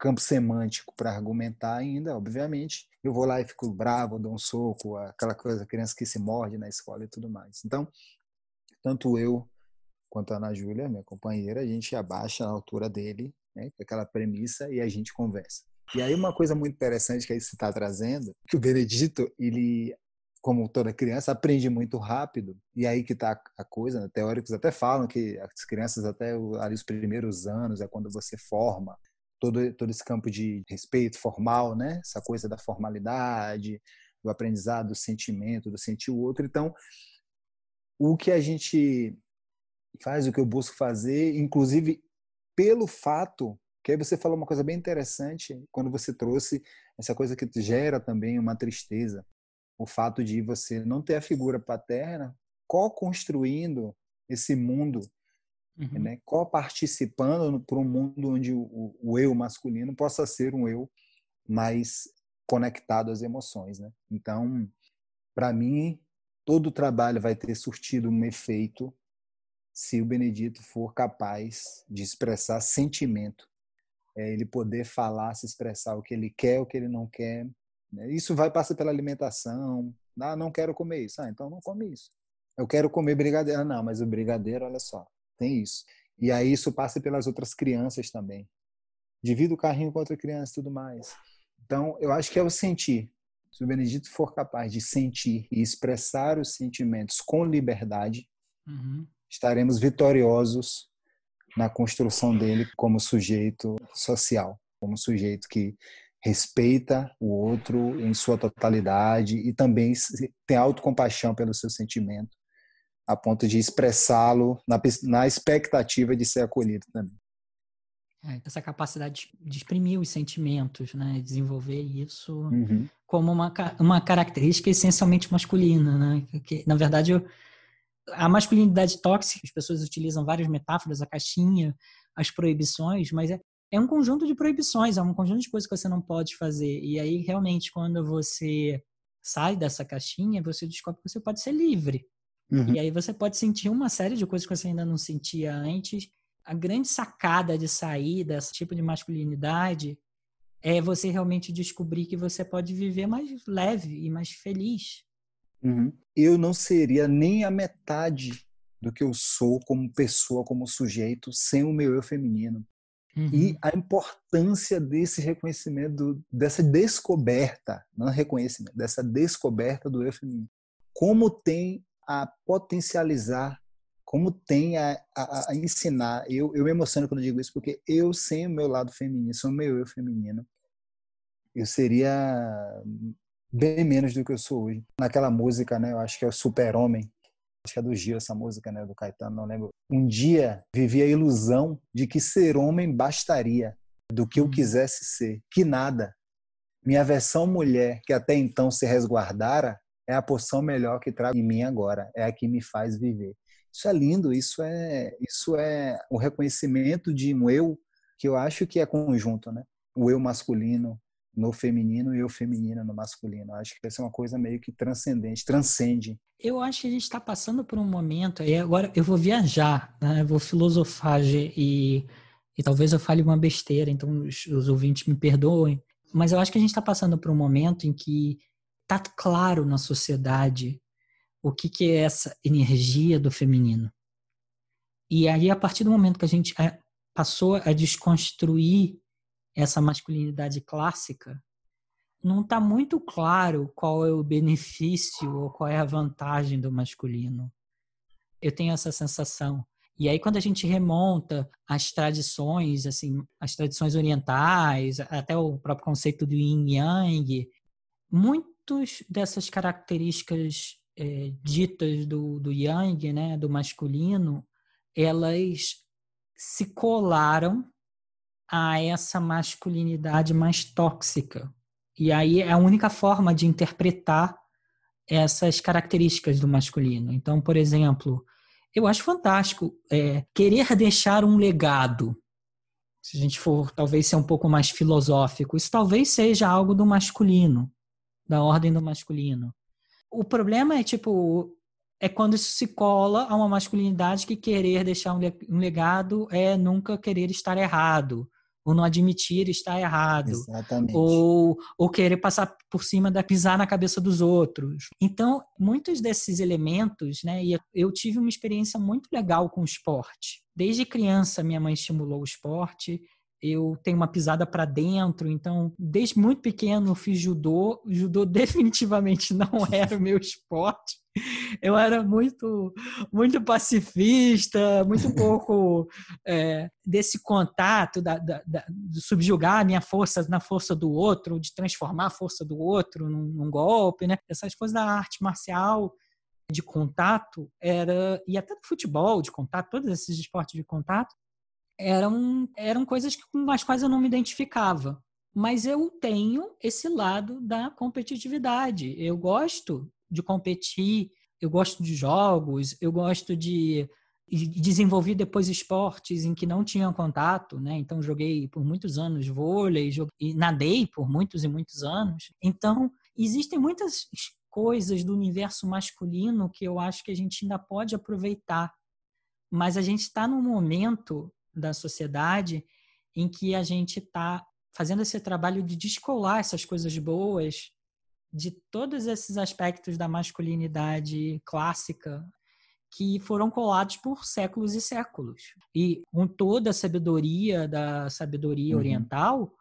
campo semântico para argumentar ainda, obviamente. Eu vou lá e fico bravo, dou um soco, aquela coisa, criança que se morde na escola e tudo mais. Então, tanto eu quanto a Ana Júlia, minha companheira, a gente abaixa a altura dele, né, aquela premissa, e a gente conversa. E aí uma coisa muito interessante que aí você está trazendo, que o Benedito, ele, como toda criança, aprende muito rápido, e aí que está a coisa, né? teóricos até falam que as crianças até ali os primeiros anos é quando você forma todo, todo esse campo de respeito formal, né? essa coisa da formalidade, do aprendizado, do sentimento, do sentir o outro. Então, o que a gente faz, o que eu busco fazer, inclusive pelo fato que aí você falou uma coisa bem interessante quando você trouxe essa coisa que gera também uma tristeza, o fato de você não ter a figura paterna co-construindo esse mundo uhum. né, co-participando para um mundo onde o, o, eu masculino possa ser um eu mais conectado às emoções. Né? Então, para mim, todo o trabalho vai ter surtido um efeito se o Benedito for capaz de expressar sentimento, é, ele poder falar, se expressar o que ele quer, o que ele não quer. Né? Isso vai passar pela alimentação. Ah, não quero comer isso. Ah, então não come isso. Eu quero comer brigadeiro. Ah, não, mas o brigadeiro, olha só, tem isso. E aí isso passa pelas outras crianças também. Divida o carrinho com outra criança e tudo mais. Então, eu acho que é o sentir. Se o Benedito for capaz de sentir e expressar os sentimentos com liberdade, uhum. estaremos vitoriosos na construção dele como sujeito social, como sujeito que respeita o outro em sua totalidade e também tem autocompaixão pelo seu sentimento a ponto de expressá-lo na, na expectativa de ser acolhido também. É, essa capacidade de exprimir os sentimentos, né? desenvolver isso uhum. como uma, uma característica essencialmente masculina. Né? Que, na verdade, eu, a masculinidade tóxica, as pessoas utilizam várias metáforas, a caixinha, as proibições, mas é, é um conjunto de proibições, é um conjunto de coisas que você não pode fazer. E aí, realmente, quando você sai dessa caixinha, você descobre que você pode ser livre. Uhum. E aí você pode sentir uma série de coisas que você ainda não sentia antes. A grande sacada de sair desse tipo de masculinidade é você realmente descobrir que você pode viver mais leve e mais feliz. Uhum. Eu não seria nem a metade do que eu sou como pessoa, como sujeito, sem o meu eu feminino. Uhum. E a importância desse reconhecimento, dessa descoberta, não reconhecimento, dessa descoberta do eu feminino. Como tem a potencializar, como tem a, a, a ensinar. Eu, eu me emociono quando digo isso, porque eu, sem o meu lado feminino, sou meu eu feminino, eu seria bem menos do que eu sou hoje. Naquela música, né, eu acho que é o Super-Homem, acho que é do Gil essa música, né, do Caetano, não lembro. Um dia vivi a ilusão de que ser homem bastaria, do que eu hum. quisesse ser, que nada. Minha versão mulher, que até então se resguardara, é a porção melhor que trago em mim agora, é a que me faz viver. Isso é lindo, isso é isso é o reconhecimento de um eu que eu acho que é conjunto, né? O eu masculino no feminino e o feminino no masculino. Acho que essa é uma coisa meio que transcendente, transcende. Eu acho que a gente está passando por um momento, e agora eu vou viajar, né? eu vou filosofar e, e talvez eu fale uma besteira, então os, os ouvintes me perdoem, mas eu acho que a gente está passando por um momento em que tá claro na sociedade o que, que é essa energia do feminino. E aí, a partir do momento que a gente é, passou a desconstruir essa masculinidade clássica, não está muito claro qual é o benefício ou qual é a vantagem do masculino. Eu tenho essa sensação. E aí, quando a gente remonta as tradições, assim, as tradições orientais, até o próprio conceito do yin yang, muitas dessas características é, ditas do, do yang, né, do masculino, elas se colaram a essa masculinidade mais tóxica. E aí é a única forma de interpretar essas características do masculino. Então, por exemplo, eu acho fantástico é, querer deixar um legado. Se a gente for talvez ser um pouco mais filosófico, isso talvez seja algo do masculino, da ordem do masculino. O problema é tipo é quando isso se cola a uma masculinidade que querer deixar um legado é nunca querer estar errado ou não admitir estar errado, Exatamente. ou, ou querer passar por cima da pisar na cabeça dos outros. Então, muitos desses elementos, né? E eu tive uma experiência muito legal com o esporte. Desde criança, minha mãe estimulou o esporte eu tenho uma pisada para dentro, então desde muito pequeno fiz judô. Judô [laughs] definitivamente não era o meu esporte. Eu era muito, muito pacifista, muito pouco é, desse contato da, da, da, de subjugar a minha força na força do outro, de transformar a força do outro num, num golpe, né? Essas coisas da arte marcial de contato era e até do futebol de contato, todos esses esportes de contato eram, eram coisas com as quais eu não me identificava. Mas eu tenho esse lado da competitividade. Eu gosto de competir, eu gosto de jogos, eu gosto de desenvolver depois esportes em que não tinha contato, né? Então joguei por muitos anos vôlei, joguei, nadei por muitos e muitos anos. Então existem muitas coisas do universo masculino que eu acho que a gente ainda pode aproveitar, mas a gente está num momento da sociedade em que a gente está fazendo esse trabalho de descolar essas coisas boas de todos esses aspectos da masculinidade clássica que foram colados por séculos e séculos. E com toda a sabedoria da sabedoria uhum. oriental,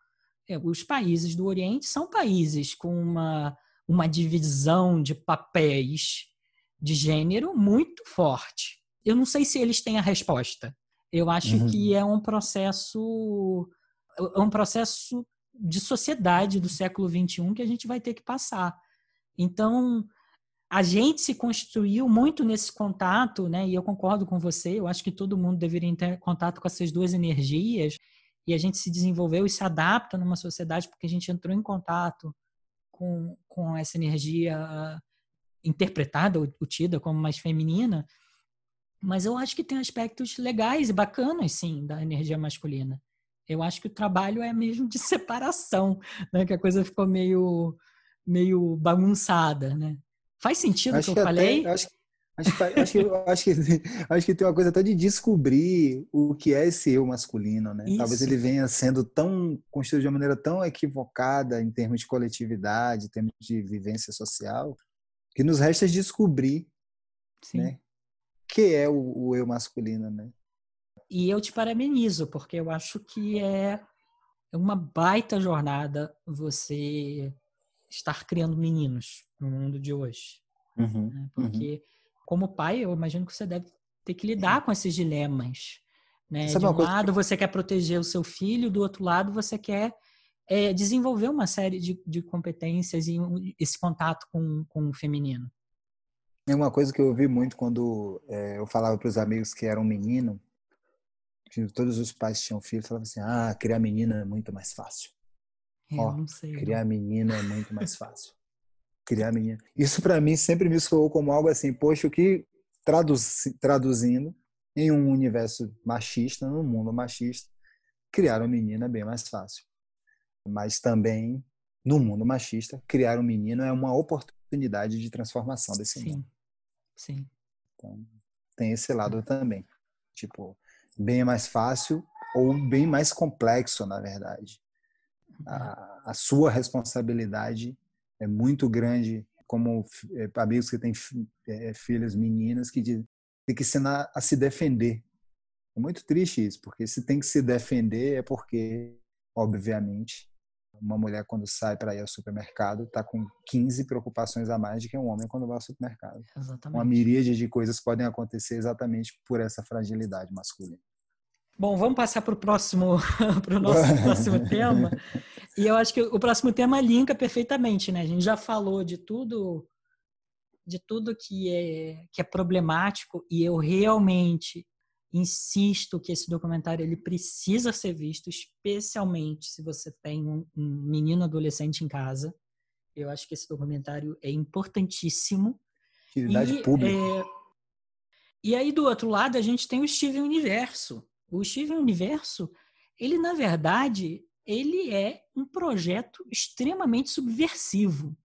é, os países do Oriente são países com uma, uma divisão de papéis de gênero muito forte. Eu não sei se eles têm a resposta. Eu acho uhum. que é um processo é um processo de sociedade do século XXI que a gente vai ter que passar. Então, a gente se construiu muito nesse contato, né? E eu concordo com você. Eu acho que todo mundo deveria ter contato com essas duas energias. E a gente se desenvolveu e se adapta numa sociedade porque a gente entrou em contato com, com essa energia interpretada ou tida como mais feminina. Mas eu acho que tem aspectos legais e bacanas, sim, da energia masculina. Eu acho que o trabalho é mesmo de [laughs] separação, né? Que a coisa ficou meio, meio bagunçada, né? Faz sentido o que, eu falei? Até, acho, acho, acho, que, acho, que, [laughs] acho que tem uma coisa até de descobrir o que é esse eu masculino, né? Isso. Talvez ele venha sendo tão construído de uma maneira tão equivocada em termos de coletividade, em termos de vivência social, que nos resta descobrir, Sim. né? Que é o, o eu masculino, né? E eu te parabenizo, porque eu acho que é uma baita jornada você estar criando meninos no mundo de hoje. Uhum, né? Porque, uhum. como pai, eu imagino que você deve ter que lidar com esses dilemas. Né? de um lado, que... você quer proteger o seu filho, do outro lado, você quer é, desenvolver uma série de, de competências e esse contato com, com o feminino. É uma coisa que eu ouvi muito quando é, eu falava para os amigos que eram menino, que todos os pais tinham filhos, falavam assim: ah, criar menina é muito mais fácil. Eu Ó, sei. Criar não. menina é muito mais fácil. criar menina. Isso para mim sempre me soou como algo assim, poxa, o que traduz, traduzindo em um universo machista, num mundo machista, criar uma menina é bem mais fácil. Mas também, no mundo machista, criar um menino é uma oportunidade de transformação desse Sim. mundo. Sim. Então, tem esse lado também. Tipo, bem mais fácil ou bem mais complexo, na verdade. A, a sua responsabilidade é muito grande, como é, amigos que têm é, filhas meninas que tem que ensinar a se defender. É muito triste isso, porque se tem que se defender é porque, obviamente, Uma mulher, quando sai para ir ao supermercado, está com 15 preocupações a mais do que um homem quando vai ao supermercado. Exatamente. Uma miríade de coisas podem acontecer exatamente por essa fragilidade masculina. Bom, vamos passar para o próximo, [laughs] pro nosso [laughs] próximo tema. E eu acho que o próximo tema linka perfeitamente, né? A gente já falou de tudo, de tudo que é que é problemático e eu realmente insisto que esse documentário ele precisa ser visto, especialmente se você tem um, um menino adolescente em casa. Eu acho que esse documentário é importantíssimo. Utilidade e, pública. É... E aí, do outro lado, a gente tem o Steven Universo, o Steven Universo, ele na verdade, ele é um projeto extremamente subversivo.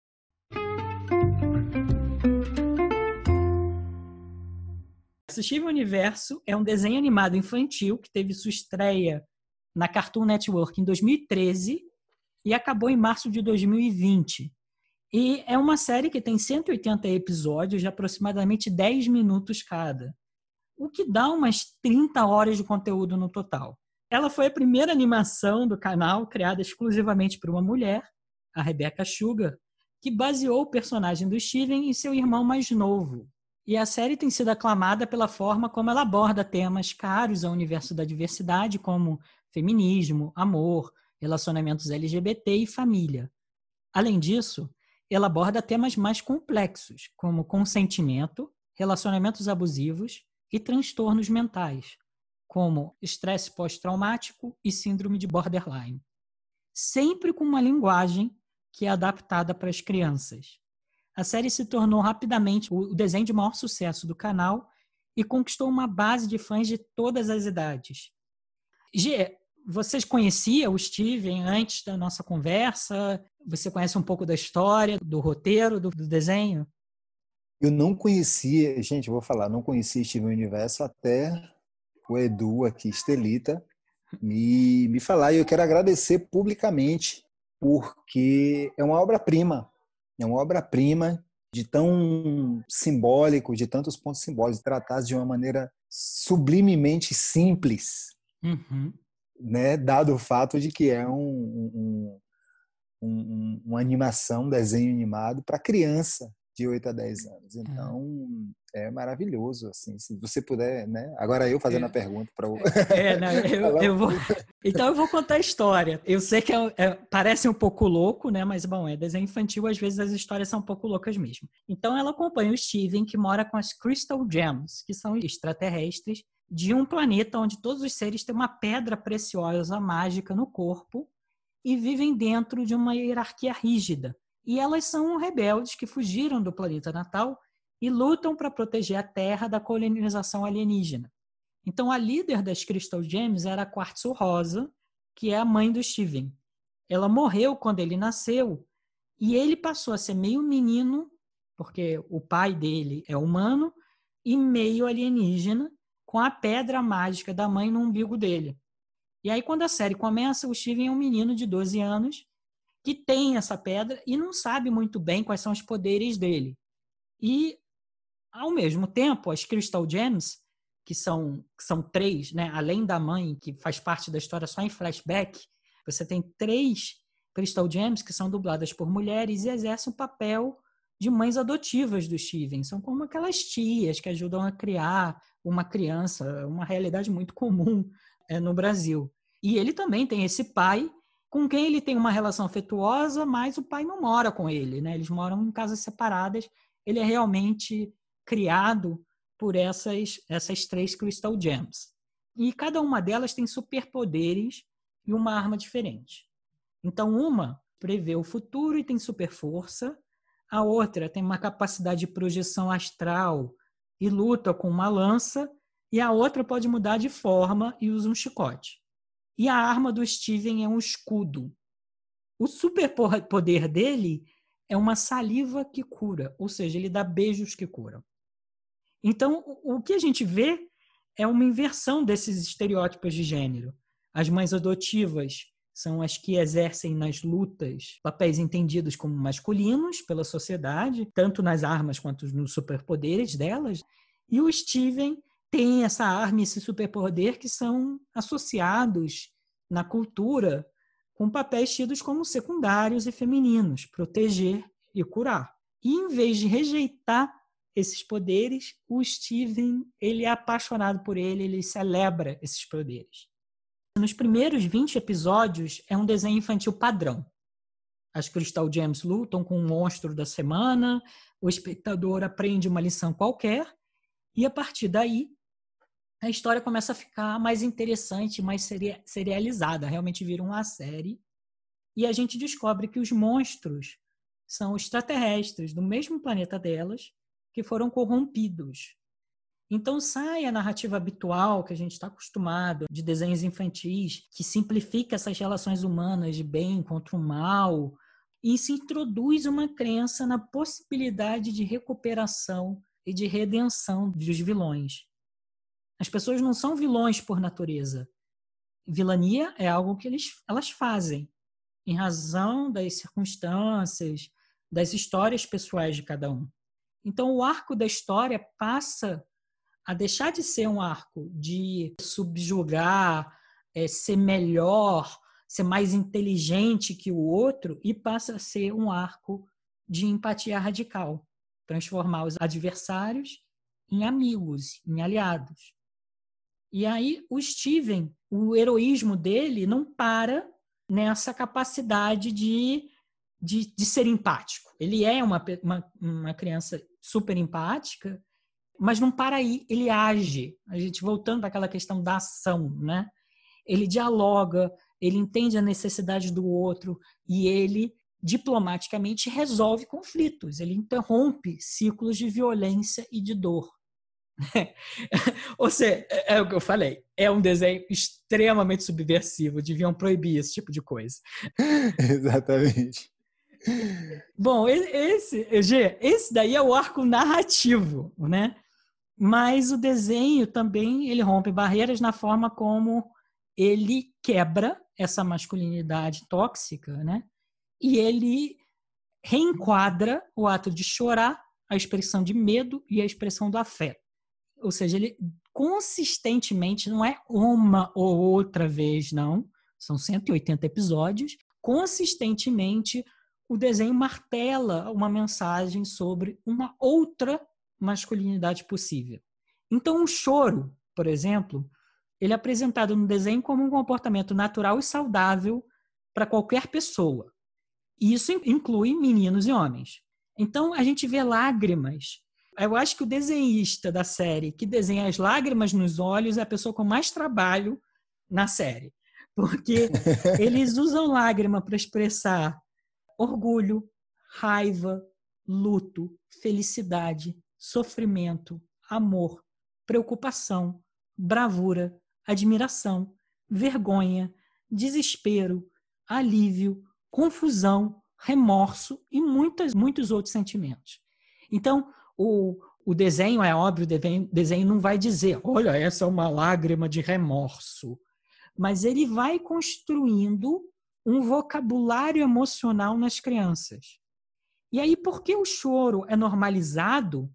Steven Universo é um desenho animado infantil que teve sua estreia na Cartoon Network em 2013 e acabou em março de 2020. E é uma série que tem 180 episódios de aproximadamente 10 minutos cada o que dá umas 30 horas de conteúdo no total. Ela foi a primeira animação do canal criada exclusivamente por uma mulher, a Rebecca Sugar, que baseou o personagem do Steven em seu irmão mais novo. E a série tem sido aclamada pela forma como ela aborda temas caros ao universo da diversidade, como feminismo, amor, relacionamentos LGBT e família. Além disso, ela aborda temas mais complexos, como consentimento, relacionamentos abusivos, e transtornos mentais, como estresse pós-traumático e síndrome de borderline. Sempre com uma linguagem que é adaptada para as crianças. A série se tornou rapidamente o desenho de maior sucesso do canal e conquistou uma base de fãs de todas as idades. G, vocês conheciam o Steven antes da nossa conversa? Você conhece um pouco da história, do roteiro, do, do desenho? Eu não conhecia, gente, vou falar, não conhecia Steven Universo até o Edu aqui, Estelita, me, me falar. E eu quero agradecer publicamente, porque é uma obra-prima. É uma obra-prima de tão simbólico, de tantos pontos simbólicos, tratados de uma maneira sublimemente simples, uhum. né? dado o fato de que é um, um, um, uma animação, um desenho animado para criança de 8 a 10 anos. É. Então, é, é maravilhoso, assim, se você puder, né? Agora eu fazendo é. a pergunta para o... É, não, [laughs] eu, eu, vou... Então eu vou contar a história. Eu sei que é, é, parece um pouco louco, né? Mas, bom, é desenho infantil, às vezes as histórias são um pouco loucas mesmo. Então ela acompanha o Steven, que mora com as Crystal Gems, que são extraterrestres, de um planeta onde todos os seres têm uma pedra preciosa mágica no corpo e vivem dentro de uma hierarquia rígida e elas são rebeldes que fugiram do planeta natal e lutam para proteger a Terra da colonização alienígena. Então, a líder das Crystal Gems era a Quartzo Rosa, que é a mãe do Steven. Ela morreu quando ele nasceu e ele passou a ser meio menino, porque o pai dele é humano, e meio alienígena, com a pedra mágica da mãe no umbigo dele. E aí, quando a série começa, o Steven é um menino de 12 anos que tem essa pedra e não sabe muito bem quais são os poderes dele. E, ao mesmo tempo, as Crystal Gems, que são, que são três, né? além da mãe, que faz parte da história só em flashback, você tem três Crystal Gems que são dubladas por mulheres e exercem o papel de mães adotivas do Steven. São como aquelas tias que ajudam a criar uma criança, uma realidade muito comum é, no Brasil. E ele também tem esse pai com quem ele tem uma relação afetuosa, mas o pai não mora com ele, né? Eles moram em casas separadas. Ele é realmente criado por essas essas três Crystal Gems. E cada uma delas tem superpoderes e uma arma diferente. Então, uma prevê o futuro e tem super força, a outra tem uma capacidade de projeção astral e luta com uma lança, e a outra pode mudar de forma e usa um chicote. E a arma do Steven é um escudo. O superpoder dele é uma saliva que cura, ou seja, ele dá beijos que curam. Então, o que a gente vê é uma inversão desses estereótipos de gênero. As mães adotivas são as que exercem nas lutas papéis entendidos como masculinos pela sociedade, tanto nas armas quanto nos superpoderes delas. E o Steven tem essa arma, esse superpoder que são associados na cultura com papéis tidos como secundários e femininos, proteger e curar. E em vez de rejeitar esses poderes, o Steven ele é apaixonado por ele, ele celebra esses poderes. Nos primeiros 20 episódios é um desenho infantil padrão. As Crystal Gems lutam com o monstro da semana, o espectador aprende uma lição qualquer e a partir daí a história começa a ficar mais interessante, mais serializada, realmente vira uma série. E a gente descobre que os monstros são extraterrestres do mesmo planeta delas que foram corrompidos. Então sai a narrativa habitual que a gente está acostumado de desenhos infantis, que simplifica essas relações humanas de bem contra o mal, e se introduz uma crença na possibilidade de recuperação e de redenção dos vilões. As pessoas não são vilões por natureza. Vilania é algo que eles, elas fazem, em razão das circunstâncias, das histórias pessoais de cada um. Então, o arco da história passa a deixar de ser um arco de subjugar, é, ser melhor, ser mais inteligente que o outro, e passa a ser um arco de empatia radical transformar os adversários em amigos, em aliados. E aí o Steven, o heroísmo dele não para nessa capacidade de, de, de ser empático. Ele é uma, uma, uma, criança super empática, mas não para aí, ele age. A gente voltando para aquela questão da ação, né? Ele dialoga, ele entende a necessidade do outro e ele diplomaticamente resolve conflitos, ele interrompe ciclos de violência e de dor. [laughs] Ou seja, é, é, o que eu falei, é um desenho extremamente subversivo, deviam proibir esse tipo de coisa. [laughs] Exatamente. Bom, esse, G, esse daí é o arco narrativo, né? Mas o desenho também ele rompe barreiras na forma como ele quebra essa masculinidade tóxica, né? E ele reenquadra o ato de chorar, a expressão de medo e a expressão do afeto ou seja, ele consistentemente, não é uma ou outra vez, não, são 180 episódios, consistentemente o desenho martela uma mensagem sobre uma outra masculinidade possível. Então, o choro, por exemplo, ele é apresentado no desenho como um comportamento natural e saudável para qualquer pessoa. E isso inclui meninos e homens. Então, a gente vê lágrimas eu acho que o desenhista da série que desenha as lágrimas nos olhos é a pessoa com mais trabalho na série. Porque [laughs] eles usam lágrima para expressar orgulho, raiva, luto, felicidade, sofrimento, amor, preocupação, bravura, admiração, vergonha, desespero, alívio, confusão, remorso e muitas, muitos outros sentimentos. Então, o, o desenho, é óbvio, o desenho não vai dizer, olha, essa é uma lágrima de remorso. Mas ele vai construindo um vocabulário emocional nas crianças. E aí, porque o choro é normalizado,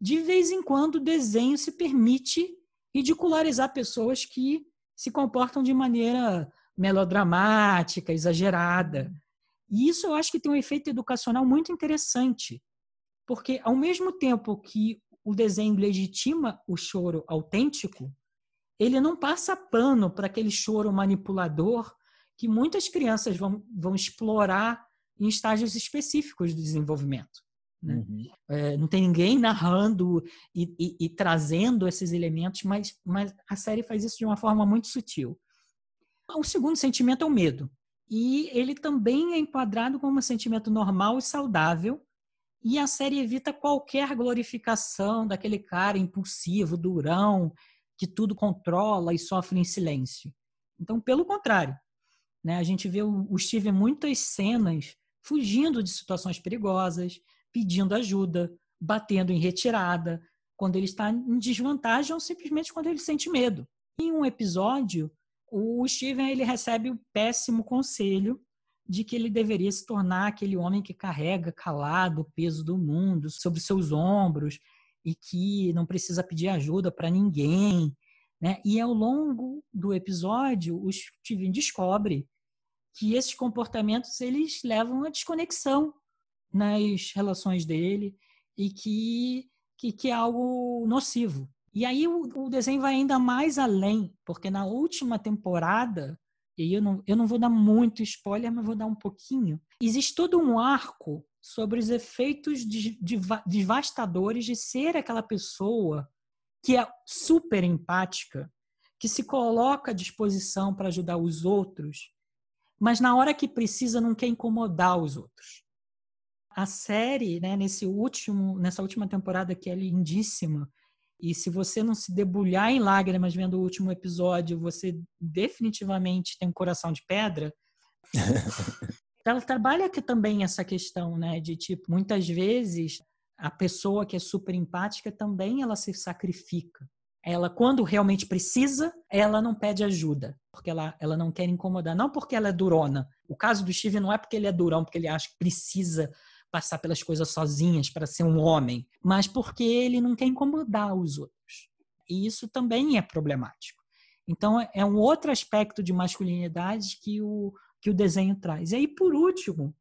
de vez em quando o desenho se permite ridicularizar pessoas que se comportam de maneira melodramática, exagerada. E isso eu acho que tem um efeito educacional muito interessante, porque, ao mesmo tempo que o desenho legitima o choro autêntico, ele não passa pano para aquele choro manipulador que muitas crianças vão, vão explorar em estágios específicos do desenvolvimento. Né? Uhum. É, não tem ninguém narrando e, e, e, trazendo esses elementos, mas, mas a série faz isso de uma forma muito sutil. O segundo sentimento é o medo. E ele também é enquadrado como um sentimento normal e saudável, e a série evita qualquer glorificação daquele cara impulsivo, durão, que tudo controla e sofre em silêncio. Então, pelo contrário, né, a gente vê o, o Steve muitas cenas fugindo de situações perigosas, pedindo ajuda, batendo em retirada, quando ele está em desvantagem ou simplesmente quando ele sente medo. Em um episódio, o Steven ele recebe o péssimo conselho de que ele deveria se tornar aquele homem que carrega calado o peso do mundo sobre seus ombros e que não precisa pedir ajuda para ninguém. Né? E ao longo do episódio, o Steven descobre que esses comportamentos eles levam à desconexão nas relações dele e que, que, que é algo nocivo. E aí o, o, desenho vai ainda mais além, porque na última temporada, e eu não, eu não vou dar muito spoiler, mas vou dar um pouquinho, existe todo um arco sobre os efeitos de, de, devastadores de ser aquela pessoa que é super empática, que se coloca à disposição para ajudar os outros, mas na hora que precisa não quer incomodar os outros. A série, né, nesse último, nessa última temporada que é lindíssima, e se você não se debulhar em lágrimas vendo o último episódio, você definitivamente tem um coração de pedra. [laughs] ela trabalha aqui também essa questão, né, de tipo, muitas vezes a pessoa que é super empática também ela se sacrifica. Ela, quando realmente precisa, ela não pede ajuda, porque ela, ela não quer incomodar. Não porque ela é durona. O caso do Steve não é porque ele é durão, porque ele acha que precisa passar pelas coisas sozinhas para ser um homem, mas porque ele não quer incomodar os outros. E isso também é problemático. Então, é um outro aspecto de masculinidade que o, que o desenho traz. E aí, por último,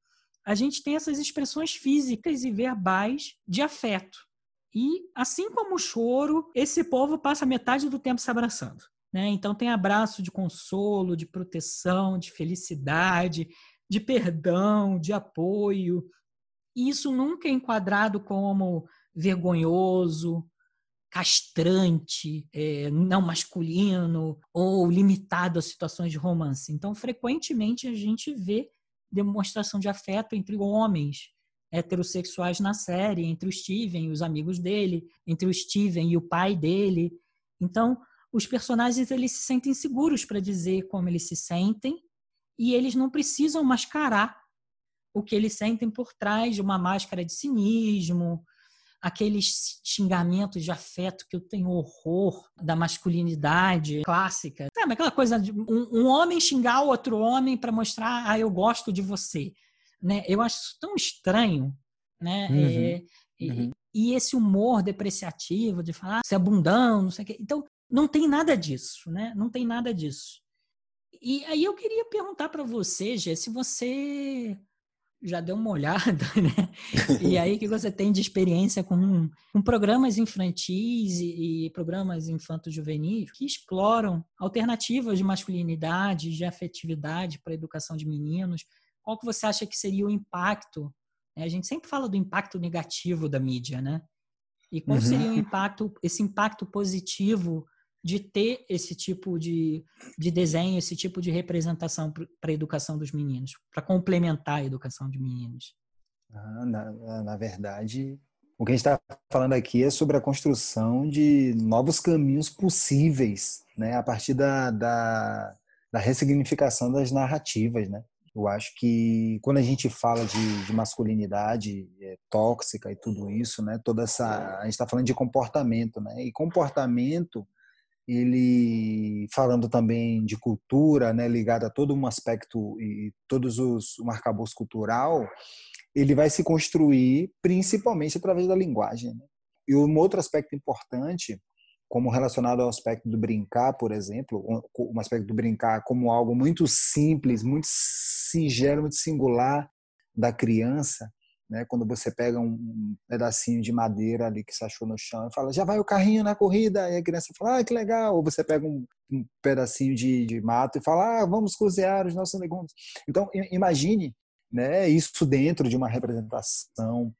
a gente tem essas expressões físicas e verbais de afeto. E, assim como o choro, esse povo passa metade do tempo se abraçando. Né? Então, tem abraço de consolo, de proteção, de felicidade, de perdão, de apoio. E isso nunca é enquadrado como vergonhoso, castrante, é, não masculino ou limitado a situações de romance. Então, frequentemente a gente vê demonstração de afeto entre homens heterossexuais na série, entre o Steven e os amigos dele, entre o Steven e o pai dele. Então, os personagens eles se sentem seguros para dizer como eles se sentem e eles não precisam mascarar o que eles sentem por trás de uma máscara de cinismo, aqueles xingamentos de afeto que eu tenho horror da masculinidade clássica. Sabe, aquela coisa de um, um homem xingar o outro homem para mostrar, ah, eu gosto de você. Né? Eu acho isso tão estranho. Né? Uhum, é, uhum. E, e, esse humor depreciativo de falar, você é bundão, não sei o quê. Então, não tem nada disso, né? Não tem nada disso. E aí eu queria perguntar para você, Gê, se você já deu uma olhada, [laughs] né? [laughs] E aí que você tem de experiência com, com programas infantis e, e programas infanto-juvenis que exploram alternativas de masculinidade, de afetividade para a educação de meninos. Qual que você acha que seria o impacto? Né? A gente sempre fala do impacto negativo da mídia, né? E qual uhum. seria o impacto, esse impacto positivo de ter esse tipo de, de desenho, esse tipo de representação para a educação dos meninos, para complementar a educação de meninos? Ah, na, na verdade, o que a gente está falando aqui é sobre a construção de novos caminhos possíveis, né, a partir da, da, da ressignificação das narrativas, né? Eu acho que quando a gente fala de, de masculinidade é, tóxica e tudo isso, né, toda essa a gente está falando de comportamento, né? E comportamento ele falando também de cultura, né, ligado a todo um aspecto e todos os um arcabouço cultural, ele vai se construir principalmente através da linguagem. Né? E um outro aspecto importante, como relacionado ao aspecto do brincar, por exemplo, um aspecto do brincar como algo muito simples, muito singelo, muito singular da criança, né? Quando você pega um pedacinho de madeira ali que se achou no chão e fala, já vai o carrinho na corrida, e a criança fala, ah, que legal. Ou você pega um, um pedacinho de, de mato e fala, ah, vamos cozinhar os nossos legumes. Então, imagine né, isso dentro de uma representação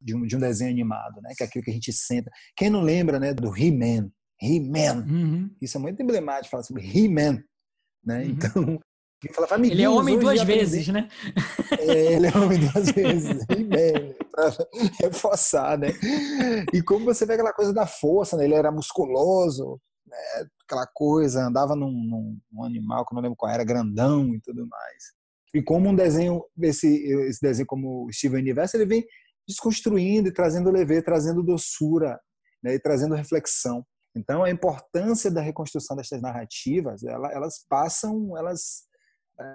de um, de um desenho animado, né? Que é aquilo que a gente senta. Quem não lembra, né, do He-Man? He-Man. Uhum. Isso é muito emblemático falar sobre He-Man, né? Uhum. Então, Falava, ele é homem duas vezes, né? É, ele é homem duas vezes. Bem, pra reforçar, né? E como você vê aquela coisa da força, né? Ele era musculoso, né? aquela coisa, andava num, num, num, animal que eu não lembro qual era, grandão e tudo mais. E como um desenho, esse, esse desenho como Steven Universo, ele vem desconstruindo e trazendo leveza, trazendo doçura né? e trazendo reflexão. Então, a importância da reconstrução destas narrativas, elas passam, elas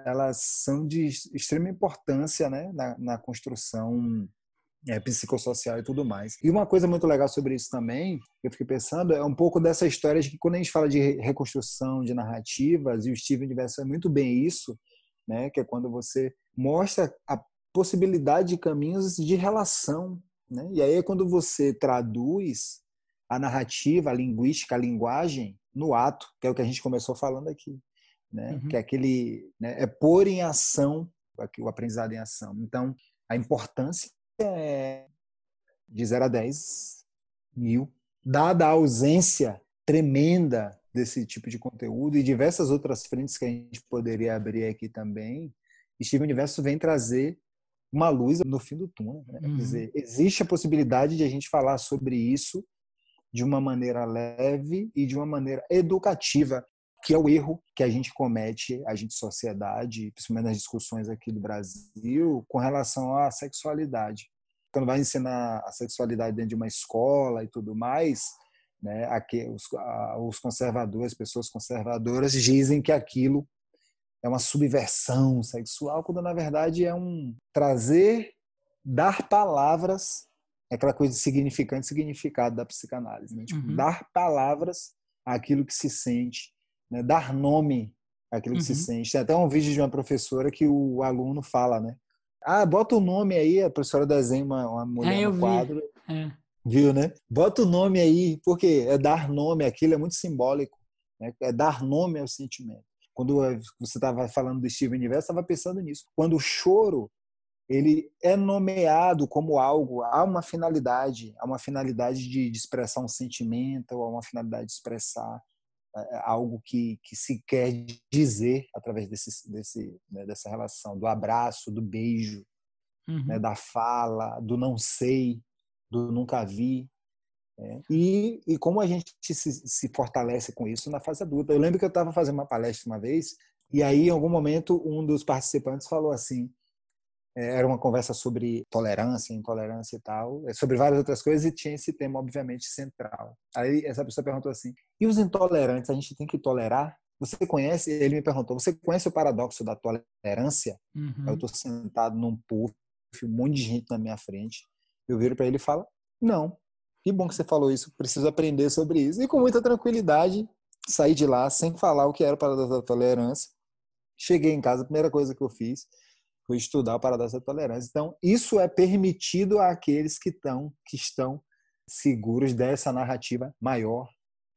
elas são de extrema importância né, na, na construção é, psicossocial e tudo mais. E uma coisa muito legal sobre isso também, que eu fiquei pensando, é um pouco dessa história de que quando a gente fala de reconstrução de narrativas, e o Steven Universo é muito bem isso, né? Que é quando você mostra a possibilidade de caminhos de relação, né? E aí é quando você traduz a narrativa, a linguística, a linguagem no ato, que é o que a gente começou falando aqui, né? Uhum. Que é aquele, né? é pôr em ação o aprendizado em ação. Então, a importância é de 0 a 10 mil, dada a ausência tremenda desse tipo de conteúdo e diversas outras frentes que a gente poderia abrir aqui também, Steven Universo vem trazer uma luz no fim do túnel. Né? Uhum. Quer dizer, existe a possibilidade de a gente falar sobre isso de uma maneira leve e de uma maneira educativa, que é o erro que a gente comete, a gente sociedade, principalmente nas discussões aqui do Brasil, com relação à sexualidade. Quando vai ensinar a sexualidade dentro de uma escola e tudo mais, né, aqui, os, os conservadores, pessoas conservadoras, dizem que aquilo é uma subversão sexual, quando na verdade é um trazer, dar palavras, é aquela coisa de significante significado da psicanálise, né? tipo, uhum. dar palavras àquilo que se sente, né? dar nome àquilo que uhum. se sente. Tem até um vídeo de uma professora que o aluno fala, né? Ah, bota o nome aí, a professora desenha uma, uma mulher é, no quadro. É. Viu, né? Bota o nome aí, porque é dar nome, aquilo é muito simbólico. Né? É dar nome ao sentimento. Quando você estava falando do Steven Universo, estava pensando nisso. Quando o choro ele é nomeado como algo, há uma finalidade, há uma finalidade de, de expressar um sentimento, ou há uma finalidade de expressar algo que, que se quer dizer através desse, desse, né, dessa relação, do abraço, do beijo, né, uhum. né, da fala, do não sei, do nunca vi. Né? E, e como a gente se, se fortalece com isso na fase adulta. Eu lembro que eu estava fazendo uma palestra uma vez, e aí, em algum momento, um dos participantes falou assim: era uma conversa sobre tolerância, intolerância e tal, é, sobre várias outras coisas e tinha esse tema obviamente central. Aí essa pessoa perguntou assim: "E os intolerantes, a gente tem que tolerar?" Você conhece? Ele me perguntou: "Você conhece o paradoxo da tolerância?" Uhum. Eu estou sentado num puff, um monte de gente na minha frente. Eu viro para ele e falo: "Não. Que bom que você falou isso. Preciso aprender sobre isso." E com muita tranquilidade saí de lá sem falar o que era o paradoxo da tolerância. Cheguei em casa, a primeira coisa que eu fiz foi estudar o paradoxo da tolerância. Então, isso é permitido àqueles que estão, que estão seguros dessa narrativa maior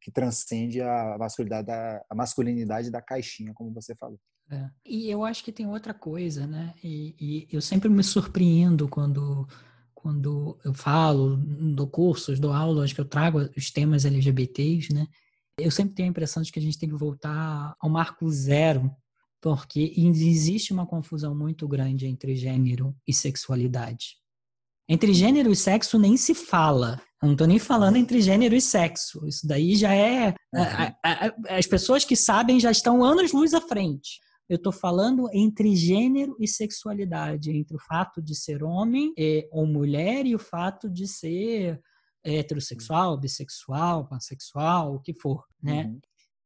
que transcende a masculinidade, da, a masculinidade da caixinha, como você falou. É. E eu acho que tem outra coisa, né? E, e, eu sempre me surpreendo quando, quando eu falo, dou cursos, dou aulas, que eu trago os temas LGBTs, né? Eu sempre tenho a impressão de que a gente tem que voltar ao marco zero porque existe uma confusão muito grande entre gênero e sexualidade. Entre gênero e sexo nem se fala. Eu não estou nem falando entre gênero e sexo. Isso daí já é. As pessoas que sabem já estão anos-luz à frente. Eu estou falando entre gênero e sexualidade, entre o fato de ser homem ou mulher e o fato de ser heterossexual, bissexual, pansexual, o que for, né? Uhum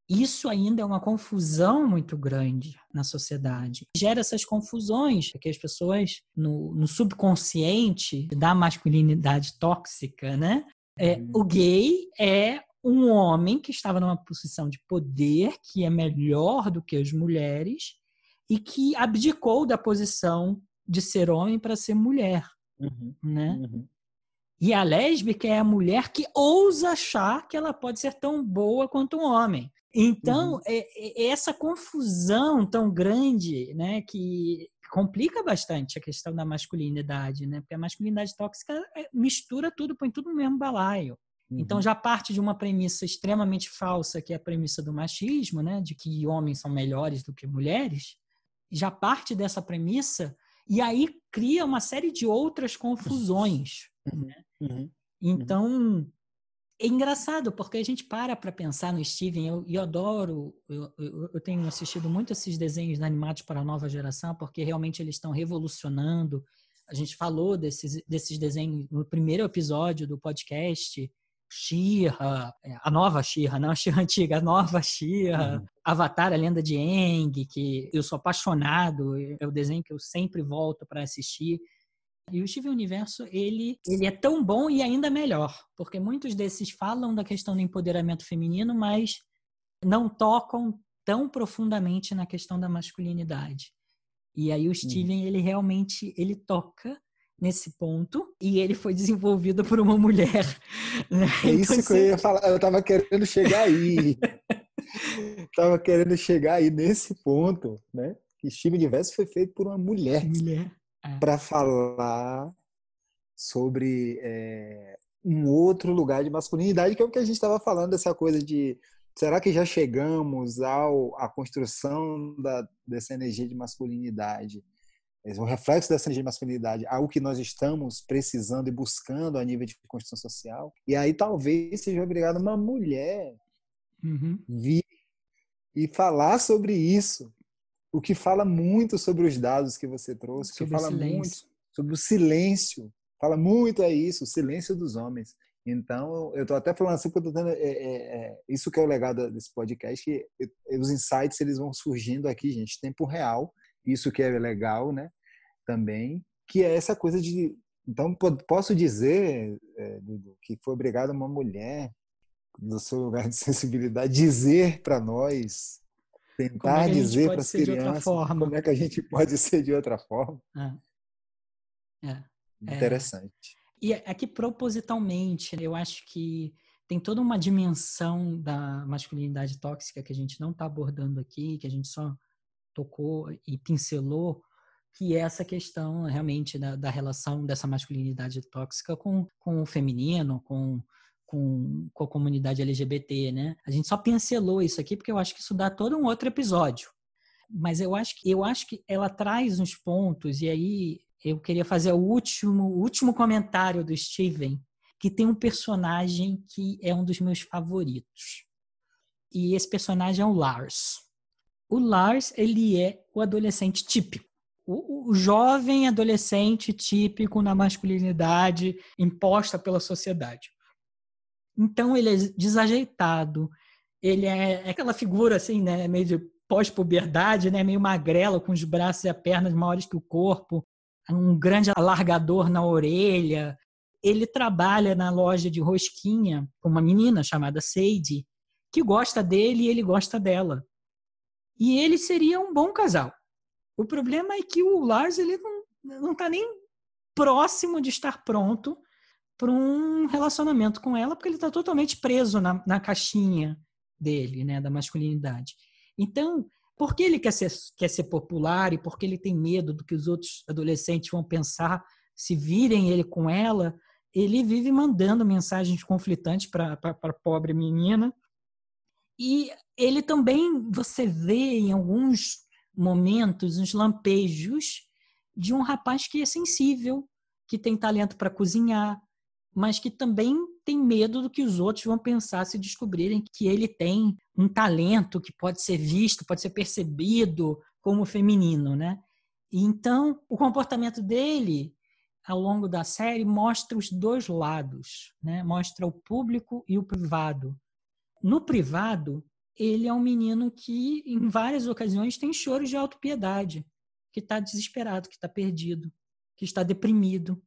isso ainda é uma confusão muito grande na sociedade. Gera essas confusões, porque as pessoas, no, no subconsciente da masculinidade tóxica, né? É, uhum. o gay é um homem que estava numa posição de poder, que é melhor do que as mulheres, e que abdicou da posição de ser homem para ser mulher. Uhum. Né? Uhum. E a lésbica é a mulher que ousa achar que ela pode ser tão boa quanto um homem. Então, uhum. é, é essa confusão tão grande, né, que complica bastante a questão da masculinidade, né? Porque a masculinidade tóxica é, mistura tudo, põe tudo no mesmo balaio. Então, uhum. Então já parte de uma premissa extremamente falsa, que é a premissa do machismo, né, de que homens são melhores do que mulheres. Já parte dessa premissa e aí cria uma série de outras confusões. Uhum. Né? Uhum. Então, é engraçado, porque a gente para para pensar no Steven, eu, eu adoro, eu, eu, eu, tenho assistido muito esses desenhos animados para a nova geração, porque realmente eles estão revolucionando. A gente falou desses, desses desenhos no primeiro episódio do podcast, Shira, é, a nova Shira, não a Shira antiga, a nova Shira, uhum. Avatar, a Lenda de Aang, que eu sou apaixonado, é o desenho que eu sempre volto para assistir. E o Steven Universo, ele, ele é tão bom e ainda melhor, porque muitos desses falam da questão do empoderamento feminino, mas não tocam tão profundamente na questão da masculinidade. E aí o Steven, ele realmente, ele toca nesse ponto e ele foi desenvolvido por uma mulher. [laughs] Né? É isso então, que eu ia falar, eu tava querendo chegar aí. [laughs] tava querendo chegar aí nesse ponto, né? Que Steven Universo foi feito por uma mulher. Mulher. É. Para falar sobre é, um outro lugar de masculinidade, que é o que a gente estava falando, essa coisa de será que já chegamos ao à construção da, dessa energia de masculinidade? um reflexo dessa energia de masculinidade, algo que nós estamos precisando e buscando a nível de construção social. E aí talvez seja obrigado uma mulher uhum. vir e falar sobre isso, o que fala muito sobre os dados que você trouxe, sobre que fala muito sobre o silêncio, fala muito é isso, o silêncio dos homens. Então, eu estou até falando assim, porque eu tô tendo, é, é, é, isso que é o legado desse podcast, que os insights eles vão surgindo aqui, gente, tempo real, isso que é legal, né? Também, que é essa coisa de. Então, posso dizer, é, Dudu, que foi obrigado uma mulher, do seu lugar de [laughs] sensibilidade, dizer para nós, tentar é dizer para as crianças como é que a gente pode [laughs] ser de outra forma. É. é. Interessante. E aqui é propositalmente, eu acho que tem toda uma dimensão da masculinidade tóxica que a gente não está abordando aqui, que a gente só tocou e pincelou, que é essa questão realmente da, da relação dessa masculinidade tóxica com, com o feminino, com, com, com a comunidade LGBT, né? A gente só pincelou isso aqui porque eu acho que isso dá todo um outro episódio. Mas eu acho que eu acho que ela traz uns pontos e aí eu queria fazer o último, o último comentário do Steven, que tem um personagem que é um dos meus favoritos. E esse personagem é o Lars. O Lars, ele é o adolescente típico. O, o, jovem adolescente típico na masculinidade imposta pela sociedade. Então ele é desajeitado, ele é, é aquela figura assim, né, meio de pós-puberdade, né, meio magrela, com os braços e as pernas maiores que o corpo, um grande alargador na orelha. Ele trabalha na loja de rosquinha com uma menina chamada Sadie, que gosta dele e ele gosta dela. E ele seria um bom casal. O problema é que o Lars ele não está nem próximo de estar pronto para um relacionamento com ela, porque ele está totalmente preso na, na caixinha dele, né, da masculinidade. Então, por que ele quer ser, quer ser popular e porque ele tem medo do que os outros adolescentes vão pensar se virem ele com ela? Ele vive mandando mensagens conflitantes para a pobre menina. E ele também, você vê em alguns momentos, uns lampejos de um rapaz que é sensível, que tem talento para cozinhar, mas que também tem medo do que os outros vão pensar se descobrirem que ele tem um talento que pode ser visto, pode ser percebido como feminino, né? Então, o comportamento dele ao longo da série mostra os dois lados, né? Mostra o público e o privado. No privado, ele é um menino que em várias ocasiões tem choros de autopiedade, que está desesperado, que está perdido, que está deprimido,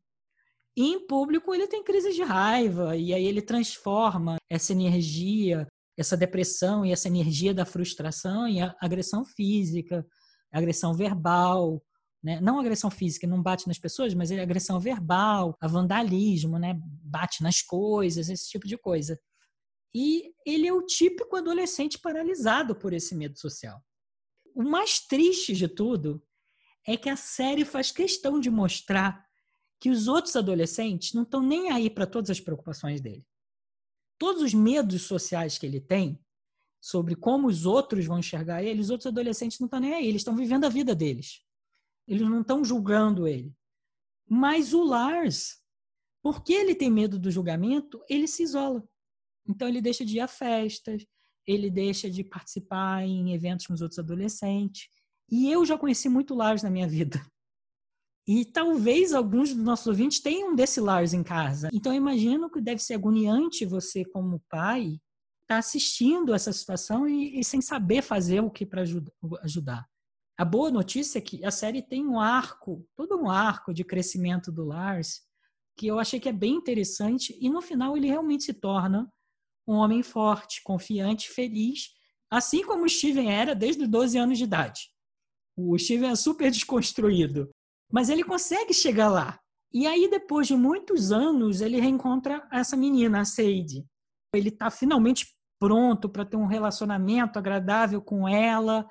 e em público ele tem crises de raiva, e aí ele transforma essa energia, essa depressão e essa energia da frustração em agressão física, agressão verbal, né? não agressão física, não bate nas pessoas, mas é agressão verbal, a vandalismo, né? bate nas coisas, esse tipo de coisa. E ele é o típico adolescente paralisado por esse medo social. O mais triste de tudo é que a série faz questão de mostrar que os outros adolescentes não estão nem aí para todas as preocupações dele. Todos os medos sociais que ele tem sobre como os outros vão enxergar ele, os outros adolescentes não estão nem aí, eles estão vivendo a vida deles. Eles não estão julgando ele. Mas o Lars, porque ele tem medo do julgamento, ele se isola. Então ele deixa de ir a festas, ele deixa de participar em eventos com os outros adolescentes. E eu já conheci muito Lars na minha [laughs] vida. E talvez alguns dos nossos ouvintes tenham desse Lars em casa. Então, eu imagino que deve ser agoniante você, como pai, estar tá assistindo essa situação e, e, sem saber fazer o que para ajudar. A boa notícia é que a série tem um arco, todo um arco de crescimento do Lars, que eu achei que é bem interessante, e no final ele realmente se torna um homem forte, confiante, feliz, assim como o Steven era desde os 12 anos de idade. O Steven é super desconstruído. Mas ele consegue chegar lá. E aí, depois de muitos anos, ele reencontra essa menina, a Sade. Ele está finalmente pronto para ter um relacionamento agradável com ela.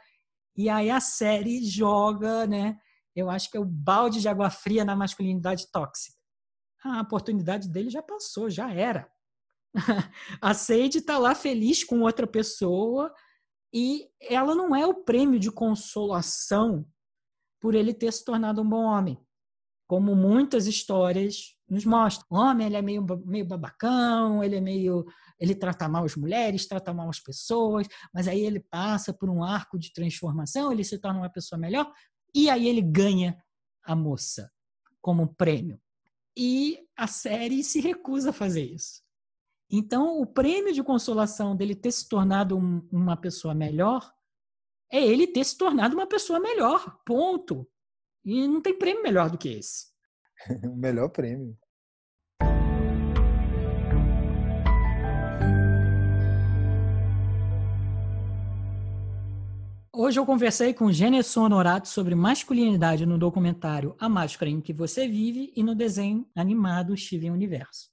E aí a série joga, né? Eu acho que é o balde de água fria na masculinidade tóxica. A oportunidade dele já passou, já era. [laughs] a Sade está lá feliz com outra pessoa e ela não é o prêmio de consolação por ele ter se tornado um bom homem, como muitas histórias nos mostram. O homem ele é meio, meio babacão, ele é meio ele trata mal as mulheres, trata mal as pessoas, mas aí ele passa por um arco de transformação, ele se torna uma pessoa melhor e aí ele ganha a moça como prêmio. E a série se recusa a fazer isso. Então, o prêmio de consolação dele ter se tornado um, uma pessoa melhor é ele ter se tornado uma pessoa melhor. Ponto. E não tem prêmio melhor do que esse. [laughs] o melhor prêmio. Hoje eu conversei com Geneson Honorato sobre masculinidade no documentário A Máscara em que Você Vive e no desenho animado Steven Universo.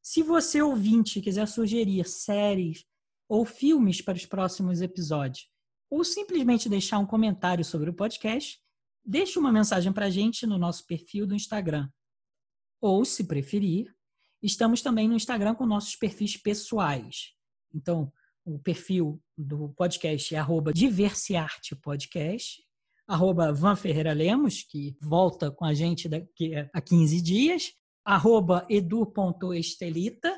Se você ouvinte quiser sugerir séries ou filmes para os próximos episódios, ou simplesmente deixar um comentário sobre o podcast, deixe uma mensagem para a gente no nosso perfil do Instagram. Ou, se preferir, estamos também no Instagram com nossos perfis pessoais. Então, o perfil do podcast é arroba Diversiarte Podcast, arroba Van Ferreira Lemos, que volta com a gente daqui a 15 dias, arroba edu.estelita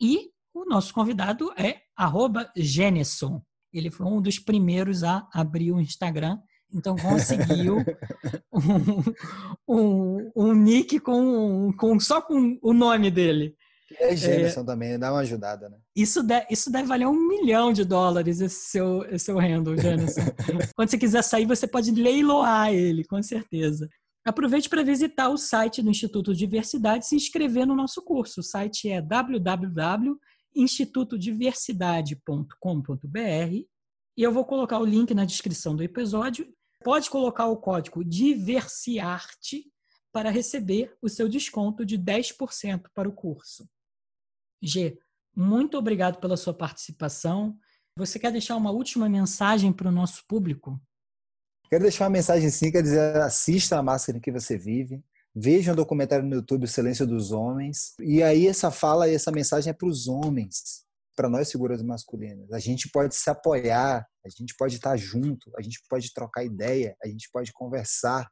e o nosso convidado é arroba Geneson. Ele foi um dos primeiros a abrir o Instagram, então conseguiu [laughs] um, um, um nick com, com, só com o nome dele. É Geneson é, também, dá uma ajudada, né? Isso, de, isso deve valer um milhão de dólares, esse seu, esse seu handle, Geneson. [laughs] Quando você quiser sair, você pode leiloar ele, com certeza. Aproveite para visitar o site do Instituto Diversidade e se inscrever no nosso curso. O site é www.institutodiversidade.com.br e eu vou colocar o link na descrição do episódio. Pode colocar o código DIVERSIARTE para receber o seu desconto de 10% para o curso. G, muito obrigado pela sua participação. Você quer deixar uma última mensagem para o nosso público? Quero deixar uma mensagem sim, quer dizer, assista a máscara em que você vive, veja um documentário no YouTube, O Silêncio dos Homens, e aí essa fala e essa mensagem é para os homens, para nós figuras masculinas. A gente pode se apoiar, a gente pode estar junto, a gente pode trocar ideia, a gente pode conversar,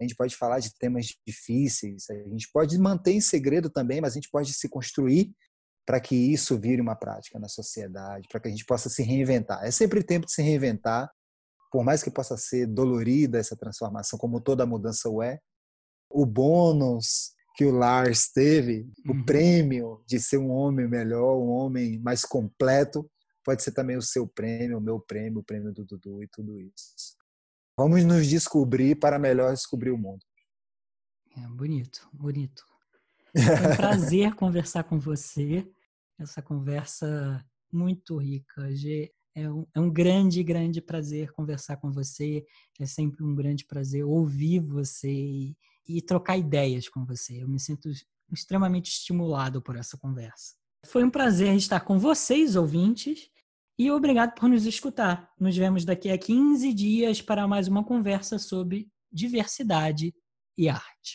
a gente pode falar de temas difíceis, a gente pode manter em segredo também, mas a gente pode se construir para que isso vire uma prática na sociedade, para que a gente possa se reinventar. É sempre tempo de se reinventar, por mais que possa ser dolorida essa transformação, como toda mudança o é. O bônus que o Lars teve, uhum. o prêmio de ser um homem melhor, um homem mais completo, pode ser também o seu prêmio, o meu prêmio, o prêmio do Dudu e tudo isso. Vamos nos descobrir para melhor descobrir o mundo. É bonito, bonito. Foi um [laughs] prazer conversar com você essa conversa muito rica. G, é um, é um grande, grande prazer conversar com você. É sempre um grande prazer ouvir você e, e trocar ideias com você. Eu me sinto extremamente estimulado por essa conversa. Foi um prazer estar com vocês, ouvintes, e obrigado por nos escutar. Nos vemos daqui a 15 dias para mais uma conversa sobre diversidade e arte.